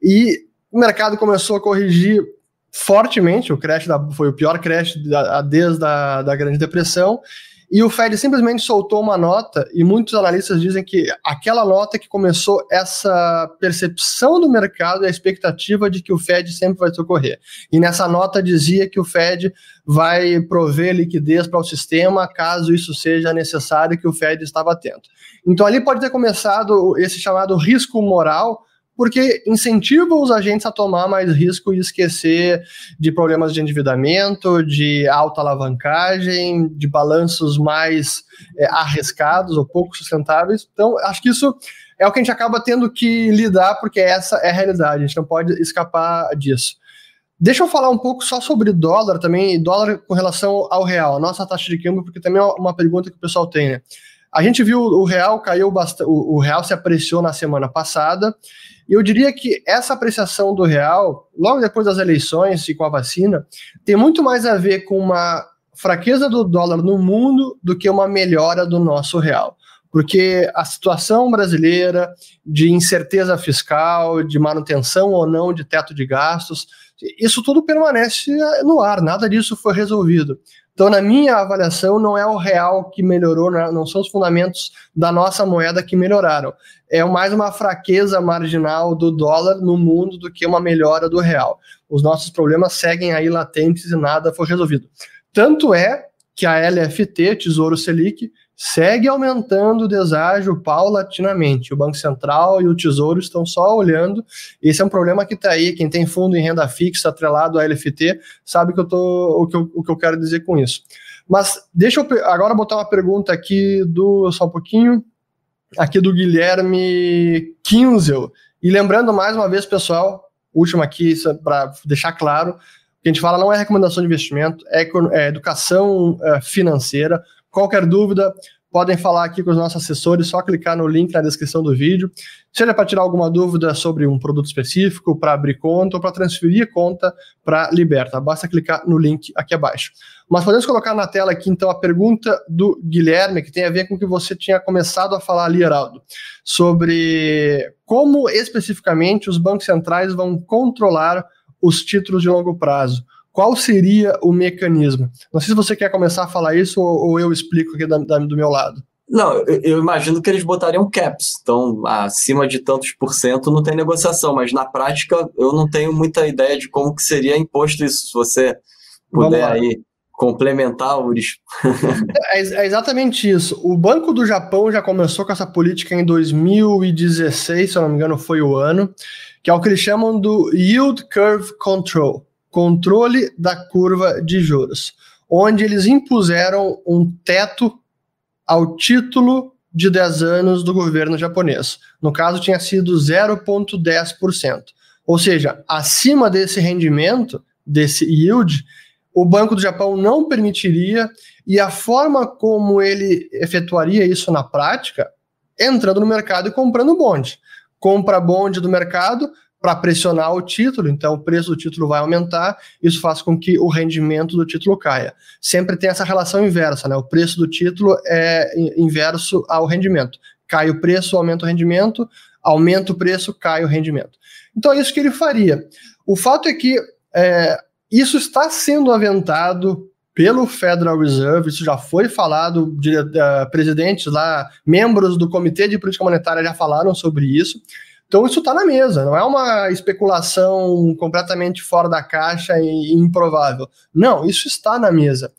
e o mercado começou a corrigir fortemente, o crash da, foi o pior crash da, desde a da Grande Depressão, e o Fed simplesmente soltou uma nota, e muitos analistas dizem que aquela nota que começou essa percepção do mercado e a expectativa de que o Fed sempre vai socorrer. E nessa nota dizia que o Fed vai prover liquidez para o sistema caso isso seja necessário, que o Fed estava atento. Então ali pode ter começado esse chamado risco moral porque incentiva os agentes a tomar mais risco e esquecer de problemas de endividamento, de alta alavancagem, de balanços mais é, arriscados ou pouco sustentáveis. Então, acho que isso é o que a gente acaba tendo que lidar, porque essa é a realidade, a gente não pode escapar disso. Deixa eu falar um pouco só sobre dólar também, dólar com relação ao real, a nossa taxa de câmbio, porque também é uma pergunta que o pessoal tem, né? A gente viu o real caiu bastante, o real se apreciou na semana passada, e eu diria que essa apreciação do real, logo depois das eleições e com a vacina, tem muito mais a ver com uma fraqueza do dólar no mundo do que uma melhora do nosso real. Porque a situação brasileira de incerteza fiscal, de manutenção ou não de teto de gastos, isso tudo permanece no ar, nada disso foi resolvido. Então, na minha avaliação, não é o real que melhorou, né? não são os fundamentos da nossa moeda que melhoraram. É mais uma fraqueza marginal do dólar no mundo do que uma melhora do real. Os nossos problemas seguem aí latentes e nada foi resolvido. Tanto é que a LFT, Tesouro Selic, segue aumentando o deságio paulatinamente. O Banco Central e o Tesouro estão só olhando. Esse é um problema que está aí. Quem tem fundo em renda fixa atrelado à LFT sabe que eu tô, o, que eu, o que eu quero dizer com isso. Mas deixa eu agora botar uma pergunta aqui do. Só um pouquinho. Aqui do Guilherme Kinzel. E lembrando mais uma vez, pessoal, última aqui, para deixar claro, que a gente fala não é recomendação de investimento, é, é educação é, financeira. Qualquer dúvida, podem falar aqui com os nossos assessores, só clicar no link na descrição do vídeo. Seja para tirar alguma dúvida sobre um produto específico, para abrir conta ou para transferir conta para Liberta. Basta clicar no link aqui abaixo. Mas podemos colocar na tela aqui, então, a pergunta do Guilherme, que tem a ver com o que você tinha começado a falar ali, Heraldo, sobre como especificamente os bancos centrais vão controlar os títulos de longo prazo qual seria o mecanismo? Não sei se você quer começar a falar isso ou, ou eu explico aqui da, da, do meu lado. Não, eu, imagino que eles botariam caps, então acima de tantos por cento não tem negociação, mas na prática eu não tenho muita ideia de como que seria imposto isso, se você puder aí complementar, Uris. *laughs* é, é exatamente isso. O Banco do Japão já começou com essa política em 2016, se eu não me engano foi o ano, que é o que eles chamam do Yield Curve Control controle da curva de juros, onde eles impuseram um teto ao título de 10 anos do governo japonês. No caso, tinha sido 0,10%. Ou seja, acima desse rendimento, desse yield, o Banco do Japão não permitiria, e a forma como ele efetuaria isso na prática, entrando no mercado e comprando bonde. Compra bonde do mercado, para pressionar o título, então o preço do título vai aumentar, isso faz com que o rendimento do título caia. Sempre tem essa relação inversa, né? O preço do título é inverso ao rendimento. Cai o preço, aumenta o rendimento, aumenta o preço, cai o rendimento. Então é isso que ele faria. O fato é que é, isso está sendo aventado pelo Federal Reserve, isso já foi falado, de, uh, presidentes lá, membros do Comitê de Política Monetária já falaram sobre isso. Então isso está na mesa, não é uma especulação completamente fora da caixa e improvável. Não, isso está na mesa.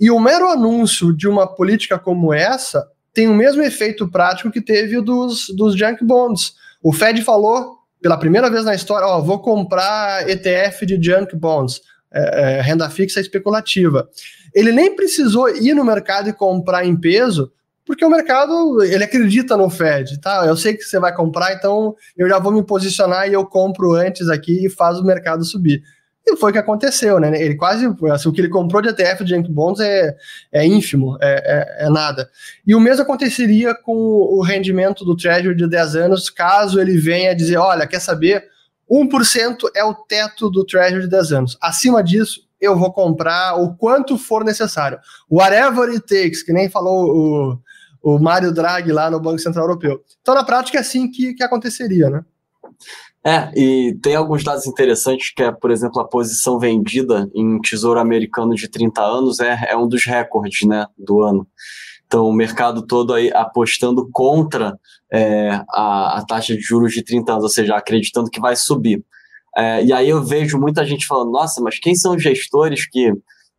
E o mero anúncio de uma política como essa tem o mesmo efeito prático que teve o dos, dos junk bonds. O Fed falou pela primeira vez na história, ó, vou comprar ETF de junk bonds, é, é, renda fixa especulativa. Ele nem precisou ir no mercado e comprar em peso, porque o mercado ele acredita no Fed, tá? Eu sei que você vai comprar, então eu já vou me posicionar e eu compro antes aqui e faz o mercado subir. E foi o que aconteceu, né? Ele quase, assim, o que ele comprou de ETF de Junk Bonds é, é ínfimo, é, é, é, nada. E o mesmo aconteceria com o rendimento do Treasury de 10 anos, caso ele venha dizer, olha, quer saber, 1% é o teto do Treasury de 10 anos. Acima disso, eu vou comprar o quanto for necessário. Whatever it takes, que nem falou o, o Mário Draghi lá no Banco Central Europeu. Então, na prática, é assim que, que aconteceria, né? É, e tem alguns dados interessantes que é, por exemplo, a posição vendida em tesouro americano de 30 anos é, é um dos recordes né, do ano. Então, o mercado todo aí apostando contra é, a, a, taxa de juros de 30 anos, ou seja, acreditando que vai subir. É, e aí eu vejo muita gente falando, nossa, mas quem são os gestores que,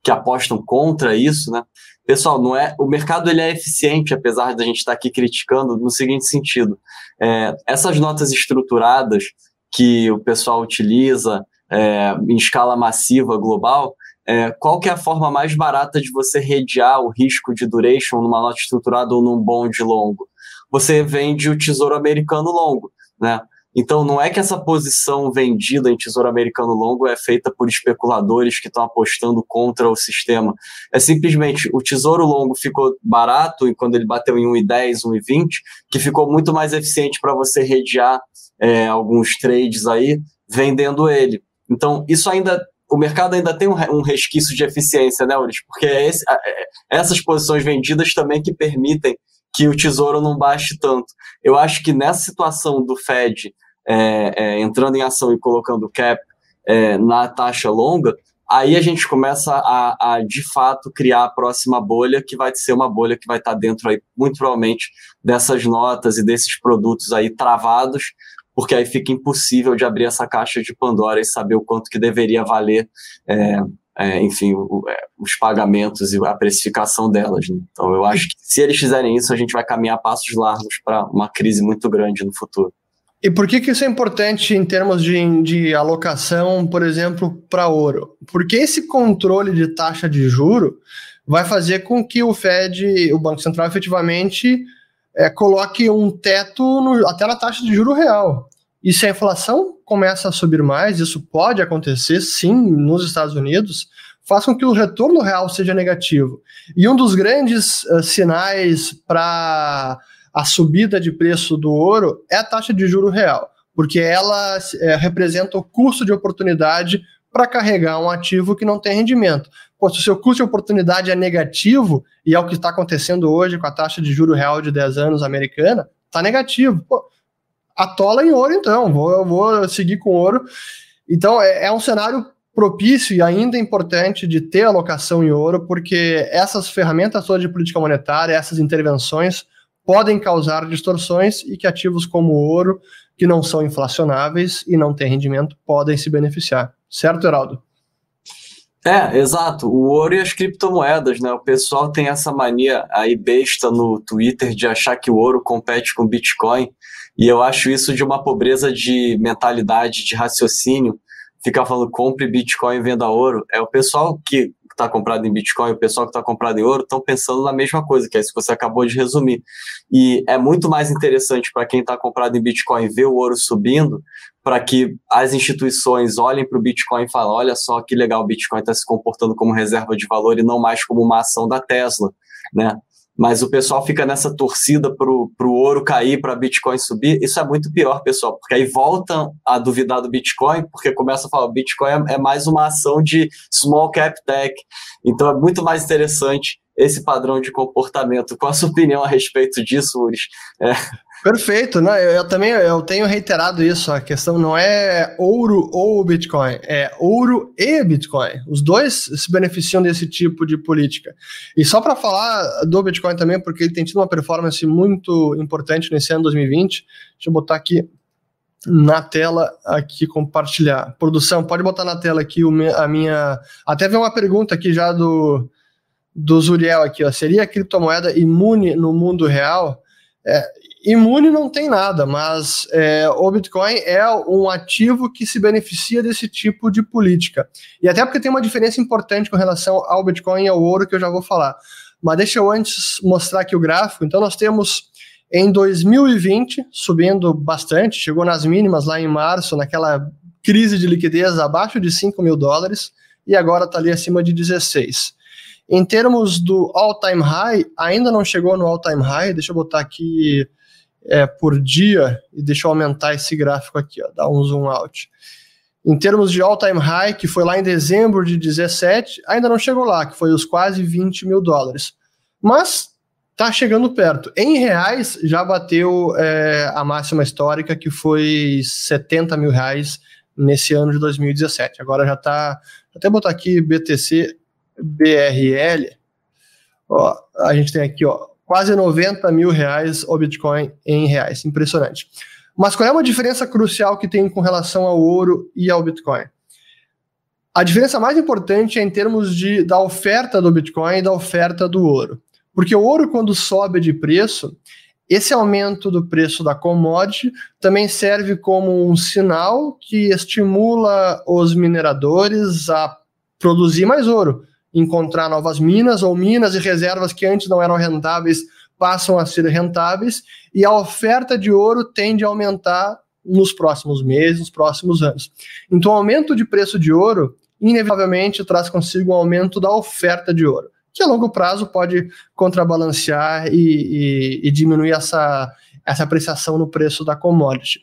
que apostam contra isso, né? Pessoal, não é o mercado ele é eficiente, apesar da gente estar aqui criticando, no seguinte sentido: é, essas notas estruturadas que o pessoal utiliza é, em escala massiva global, é, qual que é a forma mais barata de você redear o risco de duration numa nota estruturada ou num bond longo? Você vende o tesouro americano longo, né? Então, não é que essa posição vendida em tesouro americano longo é feita por especuladores que estão apostando contra o sistema. É simplesmente o tesouro longo ficou barato e quando ele bateu em 1,10, 1,20, que ficou muito mais eficiente para você redear é, alguns trades aí vendendo ele. Então, isso ainda o mercado ainda tem um, resquício de eficiência, né, Uris? Porque é esse, é, essas posições vendidas também que permitem que o tesouro não baixe tanto. Eu acho que nessa situação do Fed é, é, entrando em ação e colocando cap é, na taxa longa, aí a gente começa a, a, de fato criar a próxima bolha, que vai ser uma bolha que vai estar dentro aí, muito provavelmente, dessas notas e desses produtos aí travados, porque aí fica impossível de abrir essa caixa de Pandora e saber o quanto que deveria valer é, é, enfim, o, é, os pagamentos e a precificação delas. Né? Então, eu acho que se eles fizerem isso, a gente vai caminhar passos largos para uma crise muito grande no futuro. E por que, que isso é importante em termos de, de alocação, por exemplo, para ouro? Porque esse controle de taxa de juro vai fazer com que o Fed, o Banco Central, efetivamente é, coloque um teto no, até na taxa de juro real. E se a inflação começa a subir mais, isso pode acontecer sim nos Estados Unidos, faz com que o retorno real seja negativo. E um dos grandes uh, sinais para a subida de preço do ouro é a taxa de juro real, porque ela é, representa o custo de oportunidade para carregar um ativo que não tem rendimento. Pô, se o seu custo de oportunidade é negativo, e é o que está acontecendo hoje com a taxa de juro real de 10 anos americana, está negativo. Pô, atola em ouro, então, vou, vou seguir com ouro. Então, é, é um cenário propício e ainda importante de ter alocação em ouro, porque essas ferramentas todas de política monetária, essas intervenções, podem causar distorções e que ativos como ouro, que não são inflacionáveis e não têm rendimento, podem se beneficiar. Certo, Heraldo? É, exato. O ouro e as criptomoedas, né? O pessoal tem essa mania aí besta no Twitter de achar que o ouro compete com o Bitcoin. E eu acho isso de uma pobreza de mentalidade, de raciocínio. Ficar falando compre Bitcoin e venda ouro. É o pessoal que está comprado em Bitcoin, o pessoal que está comprado em ouro, estão pensando na mesma coisa, que é isso que você acabou de resumir. E é muito mais interessante para quem está comprado em Bitcoin ver o ouro subindo, para que as instituições olhem para o Bitcoin e falem: olha só que legal, o Bitcoin está se comportando como reserva de valor e não mais como uma ação da Tesla. Né? Mas o pessoal fica nessa torcida para o ouro cair, para Bitcoin subir. Isso é muito pior, pessoal, porque aí voltam a duvidar do Bitcoin, porque começa a falar: o Bitcoin é, é mais uma ação de small cap tech. Então é muito mais interessante esse padrão de comportamento. Qual a sua opinião a respeito disso, Uris? É. Perfeito, né? Eu, eu, também eu tenho reiterado isso. A questão não é ouro ou Bitcoin, é ouro e Bitcoin. Os dois se beneficiam desse tipo de política. E só para falar do Bitcoin também, porque ele tem tido uma performance muito importante nesse ano 2020. Deixa eu botar aqui na tela aqui compartilhar. Produção, pode botar na tela aqui a minha. Até veio uma pergunta aqui já do do Zuriel aqui, ó. Seria a criptomoeda imune no mundo real? É, imune não tem nada, mas é, o Bitcoin é um ativo que se beneficia desse tipo de política. E até porque tem uma diferença importante com relação ao Bitcoin e ao ouro que eu já vou falar. Mas deixa eu antes mostrar aqui o gráfico. Então nós temos em 2020 subindo bastante, chegou nas mínimas lá em março, naquela crise de liquidez abaixo de 5 mil dólares, e agora está ali acima de 16. Em termos do all-time high, ainda não chegou no all-time high, deixa eu botar aqui é, por dia, e deixa eu aumentar esse gráfico aqui, ó, dar um zoom out. Em termos de all-time high, que foi lá em dezembro de 17, ainda não chegou lá, que foi os quase 20 mil dólares. Mas tá chegando perto. Em reais, já bateu é, a máxima histórica, que foi 70 mil reais nesse ano de 2017. Agora já tá. Até botar aqui BTC BRL. Ó, a gente tem aqui, ó, quase 90 mil reais o Bitcoin em reais. Impressionante. Mas qual é uma diferença crucial que tem com relação ao ouro e ao Bitcoin? A diferença mais importante é em termos de, da oferta do Bitcoin e da oferta do ouro. Porque o ouro, quando sobe de preço, esse aumento do preço da commodity também serve como um sinal que estimula os mineradores a produzir mais ouro encontrar novas minas ou minas e reservas que antes não eram rentáveis passam a ser rentáveis e a oferta de ouro tende a aumentar nos próximos meses, nos próximos anos. Então, o aumento de preço de ouro inevitavelmente traz consigo um aumento da oferta de ouro, que a longo prazo pode contrabalancear e, e, e diminuir essa, essa apreciação no preço da commodity.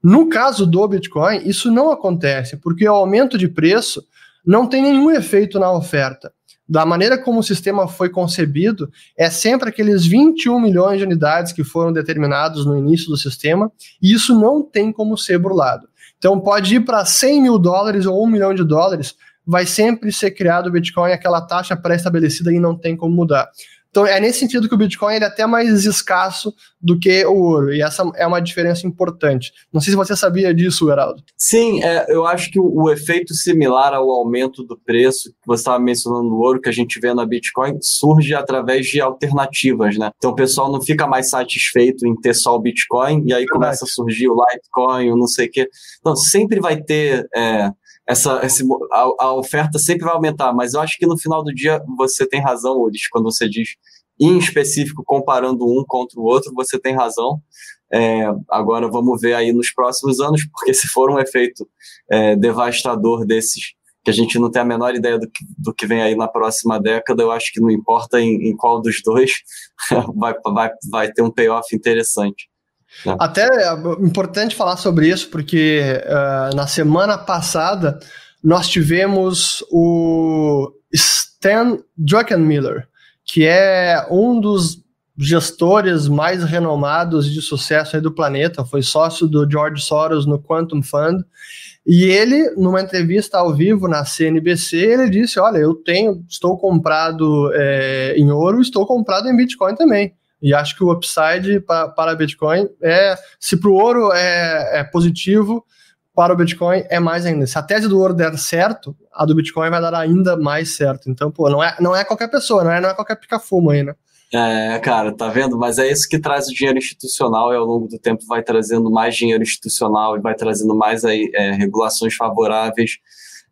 No caso do Bitcoin, isso não acontece, porque o aumento de preço não tem nenhum efeito na oferta. Da maneira como o sistema foi concebido, é sempre aqueles 21 milhões de unidades que foram determinados no início do sistema, e isso não tem como ser burlado. Então, pode ir para 100 mil dólares ou 1 milhão de dólares, vai sempre ser criado o Bitcoin, aquela taxa pré-estabelecida e não tem como mudar. Então, é nesse sentido que o Bitcoin é até mais escasso do que o ouro. E essa é uma diferença importante. Não sei se você sabia disso, Geraldo. Sim, é, eu acho que o, o, efeito similar ao aumento do preço que você estava mencionando no ouro, que a gente vê na Bitcoin, surge através de alternativas, né? Então o pessoal não fica mais satisfeito em ter só o Bitcoin, e aí começa a surgir o Litecoin, o não sei o quê. Então sempre vai ter. É, essa, esse, a, a, oferta sempre vai aumentar, mas eu acho que no final do dia você tem razão, Ulis, quando você diz em específico, comparando um contra o outro, você tem razão. É, agora vamos ver aí nos próximos anos, porque se for um efeito é, devastador desses, que a gente não tem a menor ideia do que, do que vem aí na próxima década, eu acho que não importa em, em qual dos dois, *laughs* vai, vai, vai ter um payoff interessante. Até é importante falar sobre isso, porque uh, na semana passada nós tivemos o Stan Druckenmiller, que é um dos gestores mais renomados de sucesso do planeta, foi sócio do George Soros no Quantum Fund, e ele, numa entrevista ao vivo na CNBC, ele disse, olha, eu tenho, estou comprado é, em ouro, estou comprado em Bitcoin também, e acho que o upside para, para Bitcoin é, se para o ouro é, é positivo, para o Bitcoin é mais ainda. Se a tese do ouro der certo, a do Bitcoin vai dar ainda mais certo. Então, pô, não é, não é qualquer pessoa, não é, não é qualquer pica-fumo aí, né? É, cara, tá vendo? Mas é isso que traz o dinheiro institucional e ao longo do tempo vai trazendo mais dinheiro institucional e vai trazendo mais aí, é, regulações favoráveis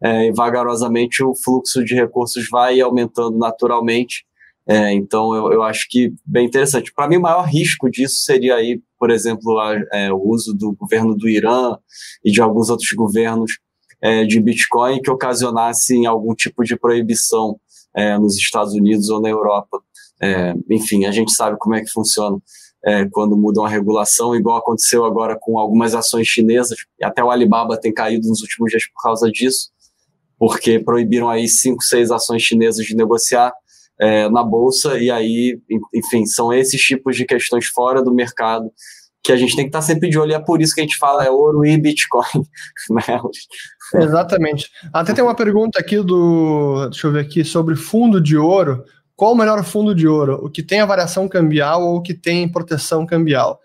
é, e vagarosamente o fluxo de recursos vai aumentando naturalmente. É, então eu, eu acho que bem interessante. Para mim, o maior risco disso seria aí por exemplo, a, é, o uso do governo do Irã e de alguns outros governos é, de Bitcoin que ocasionassem algum tipo de proibição é, nos Estados Unidos ou na Europa. É, enfim, a gente sabe como é que funciona é, quando mudam a regulação, igual aconteceu agora com algumas ações chinesas, e até o Alibaba tem caído nos últimos dias por causa disso, porque proibiram aí cinco, seis ações chinesas de negociar é, na bolsa, e aí, enfim, são esses tipos de questões fora do mercado que a gente tem que estar sempre de olho, e é por isso que a gente fala é ouro e Bitcoin. *laughs* Né? Exatamente. Até tem uma pergunta aqui do. Deixa eu ver aqui, sobre fundo de ouro. Qual o melhor fundo de ouro? O que tem a variação cambial ou o que tem proteção cambial?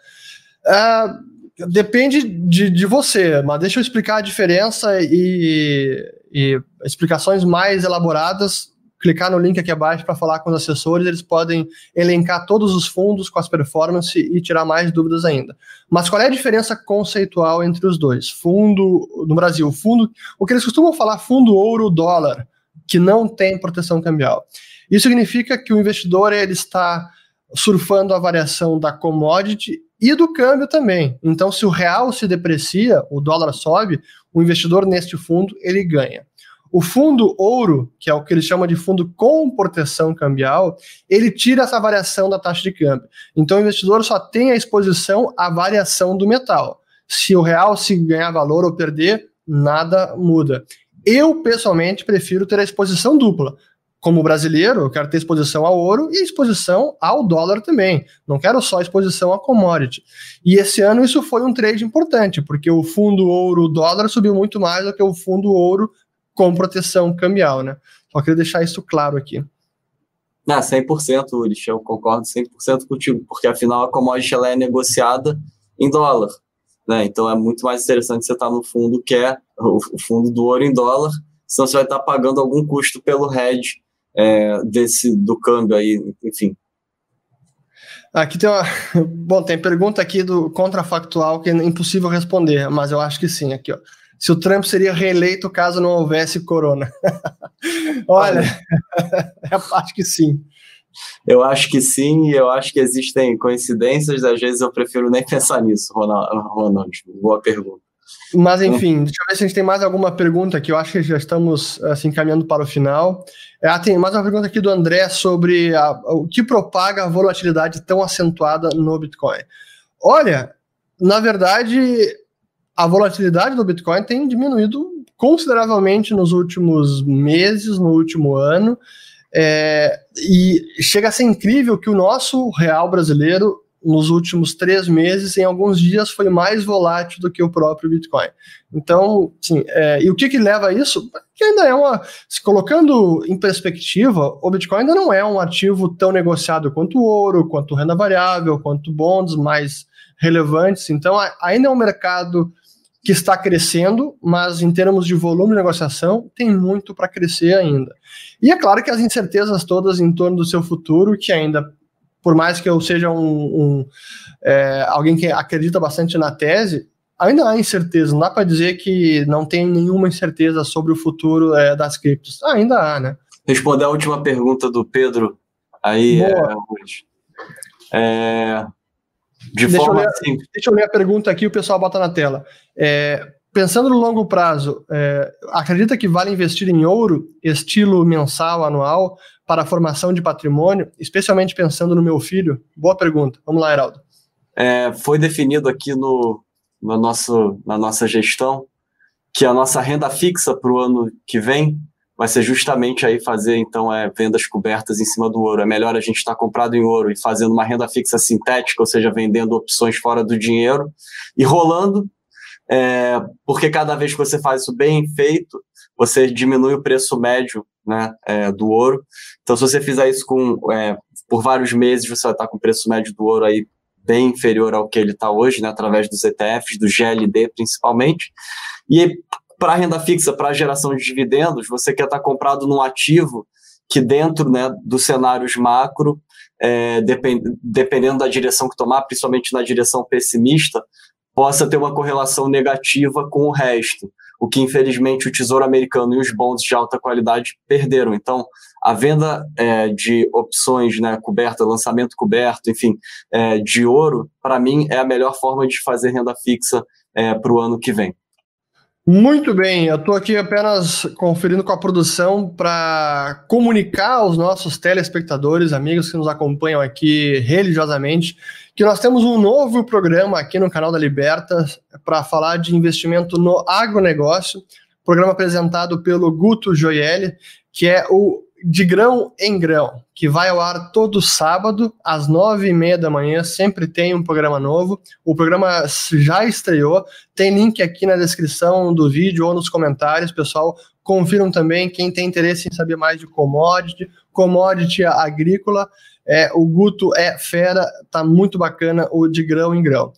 Uh, depende de, de você, mas deixa eu explicar a diferença e, e explicações mais elaboradas clicar no link aqui abaixo para falar com os assessores, eles podem elencar todos os fundos com as performances e tirar mais dúvidas ainda. Mas qual é a diferença conceitual entre os dois? Fundo, no Brasil, fundo, o que eles costumam falar, fundo ouro dólar, que não tem proteção cambial. Isso significa que o investidor ele está surfando a variação da commodity e do câmbio também. Então, se o real se deprecia, o dólar sobe, o investidor neste fundo ele ganha. O fundo ouro, que é o que eles chamam de fundo com proteção cambial, ele tira essa variação da taxa de câmbio. Então o investidor só tem a exposição à variação do metal. Se o real se ganhar valor ou perder, nada muda. Eu, pessoalmente, prefiro ter a exposição dupla. Como brasileiro, eu quero ter exposição ao ouro e exposição ao dólar também. Não quero só exposição a commodity. E esse ano isso foi um trade importante, porque o fundo ouro-dólar subiu muito mais do que o fundo ouro com proteção cambial, né? Só queria deixar isso claro aqui. Não, 100%, Ulrich, eu concordo 100% contigo, porque afinal a commodity ela é negociada em dólar, né? Então é muito mais interessante você estar no fundo que é o fundo do ouro em dólar, senão você vai estar pagando algum custo pelo hedge é, desse, do câmbio aí, enfim. Aqui tem uma. *laughs* Bom, tem pergunta aqui do contrafactual que é impossível responder, mas eu acho que sim, aqui, ó se o Trump seria reeleito caso não houvesse corona. *laughs* Olha, *laughs* eu acho que sim. Eu acho que sim, e eu acho que existem coincidências, às vezes eu prefiro nem pensar nisso, Ronaldo. Boa pergunta. Mas enfim, deixa eu ver se a gente tem mais alguma pergunta que eu acho que já estamos assim caminhando para o final. Ah, tem mais uma pergunta aqui do André sobre a, o que propaga a volatilidade tão acentuada no Bitcoin. Olha, na verdade, a volatilidade do Bitcoin tem diminuído consideravelmente nos últimos meses, no último ano. É, e chega a ser incrível que o nosso real brasileiro nos últimos três meses, em alguns dias foi mais volátil do que o próprio Bitcoin. Então, sim, é, e o que que leva a isso? Que ainda é uma, se colocando em perspectiva, o Bitcoin ainda não é um ativo tão negociado quanto o ouro, quanto renda variável, quanto bonds mais relevantes. Então, ainda é um mercado que está crescendo, mas em termos de volume de negociação, tem muito para crescer ainda. E é claro que as incertezas todas em torno do seu futuro, que ainda por mais que eu seja um, um é, alguém que acredita bastante na tese, ainda há incerteza. Não dá para dizer que não tem nenhuma incerteza sobre o futuro é, das criptos. Ainda há, né? Responder a última pergunta do Pedro aí. É, é, de deixa forma eu ler, assim. Deixa eu ler a pergunta aqui, o pessoal bota na tela. É, pensando no longo prazo, é, acredita que vale investir em ouro, estilo mensal, anual, para a formação de patrimônio, especialmente pensando no meu filho? Boa pergunta. Vamos lá, Heraldo. É, foi definido aqui no, no nosso, na nossa gestão que a nossa renda fixa para o ano que vem vai ser justamente aí fazer então é, vendas cobertas em cima do ouro. É melhor a gente estar tá comprado em ouro e fazendo uma renda fixa sintética, ou seja, vendendo opções fora do dinheiro e rolando, é, porque cada vez que você faz isso bem feito, você diminui o preço médio né, é, do ouro. Então, se você fizer isso com, é, por vários meses, você vai estar com o preço médio do ouro aí bem inferior ao que ele está hoje, né, através dos ETFs, do GLD principalmente. E para renda fixa, para geração de dividendos, você quer estar comprado num ativo que dentro né, dos cenários macro, é, depend, dependendo da direção que tomar, principalmente na direção pessimista, possa ter uma correlação negativa com o resto o que infelizmente o Tesouro Americano e os bonds de alta qualidade perderam. Então, a venda é, de opções né, coberta, lançamento coberto, enfim, é, de ouro, para mim é a melhor forma de fazer renda fixa é, para o ano que vem. Muito bem, eu estou aqui apenas conferindo com a produção para comunicar aos nossos telespectadores, amigos que nos acompanham aqui religiosamente, que nós temos um novo programa aqui no canal da Liberta para falar de investimento no agronegócio, programa apresentado pelo Guto Joielli, que é o de grão em grão, que vai ao ar todo sábado, às nove e meia da manhã, sempre tem um programa novo. O programa já estreou, tem link aqui na descrição do vídeo ou nos comentários, pessoal. Confiram também quem tem interesse em saber mais de commodity, commodity agrícola. É, o Guto é fera, tá muito bacana o de grão em grão.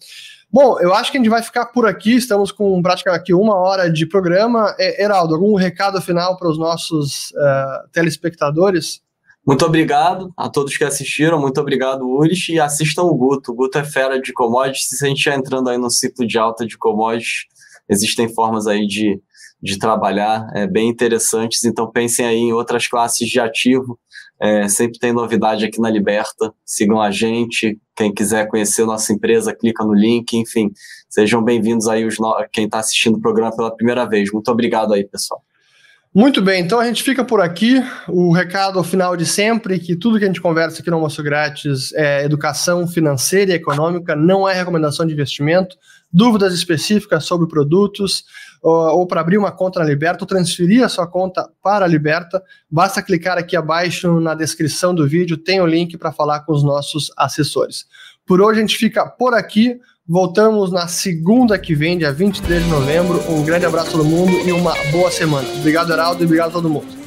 Bom, eu acho que a gente vai ficar por aqui. Estamos com praticamente uma hora de programa. É, Heraldo, algum recado final para os nossos uh, telespectadores? Muito obrigado a todos que assistiram, muito obrigado, Ulrich, e assistam o Guto. O Guto é fera de commodities. Se a gente já entrando aí no ciclo de alta de commodities, existem formas aí de, de trabalhar é, bem interessantes. Então pensem aí em outras classes de ativo é, sempre tem novidade aqui na Liberta. Sigam a gente. Quem quiser conhecer nossa empresa, clica no link. Enfim, sejam bem-vindos aí os no... quem está assistindo o programa pela primeira vez. Muito obrigado aí, pessoal. Muito bem, então a gente fica por aqui. O recado final de sempre, que tudo que a gente conversa aqui no Almoço Grátis é educação financeira e econômica, não é recomendação de investimento. Dúvidas específicas sobre produtos, ou, ou para abrir uma conta na Liberta, ou transferir a sua conta para a Liberta, basta clicar aqui abaixo na descrição do vídeo, tem o link para falar com os nossos assessores. Por hoje a gente fica por aqui. Voltamos na segunda que vem, dia 23 de novembro. Um grande abraço a todo mundo e uma boa semana. Obrigado, Heraldo, e obrigado a todo mundo.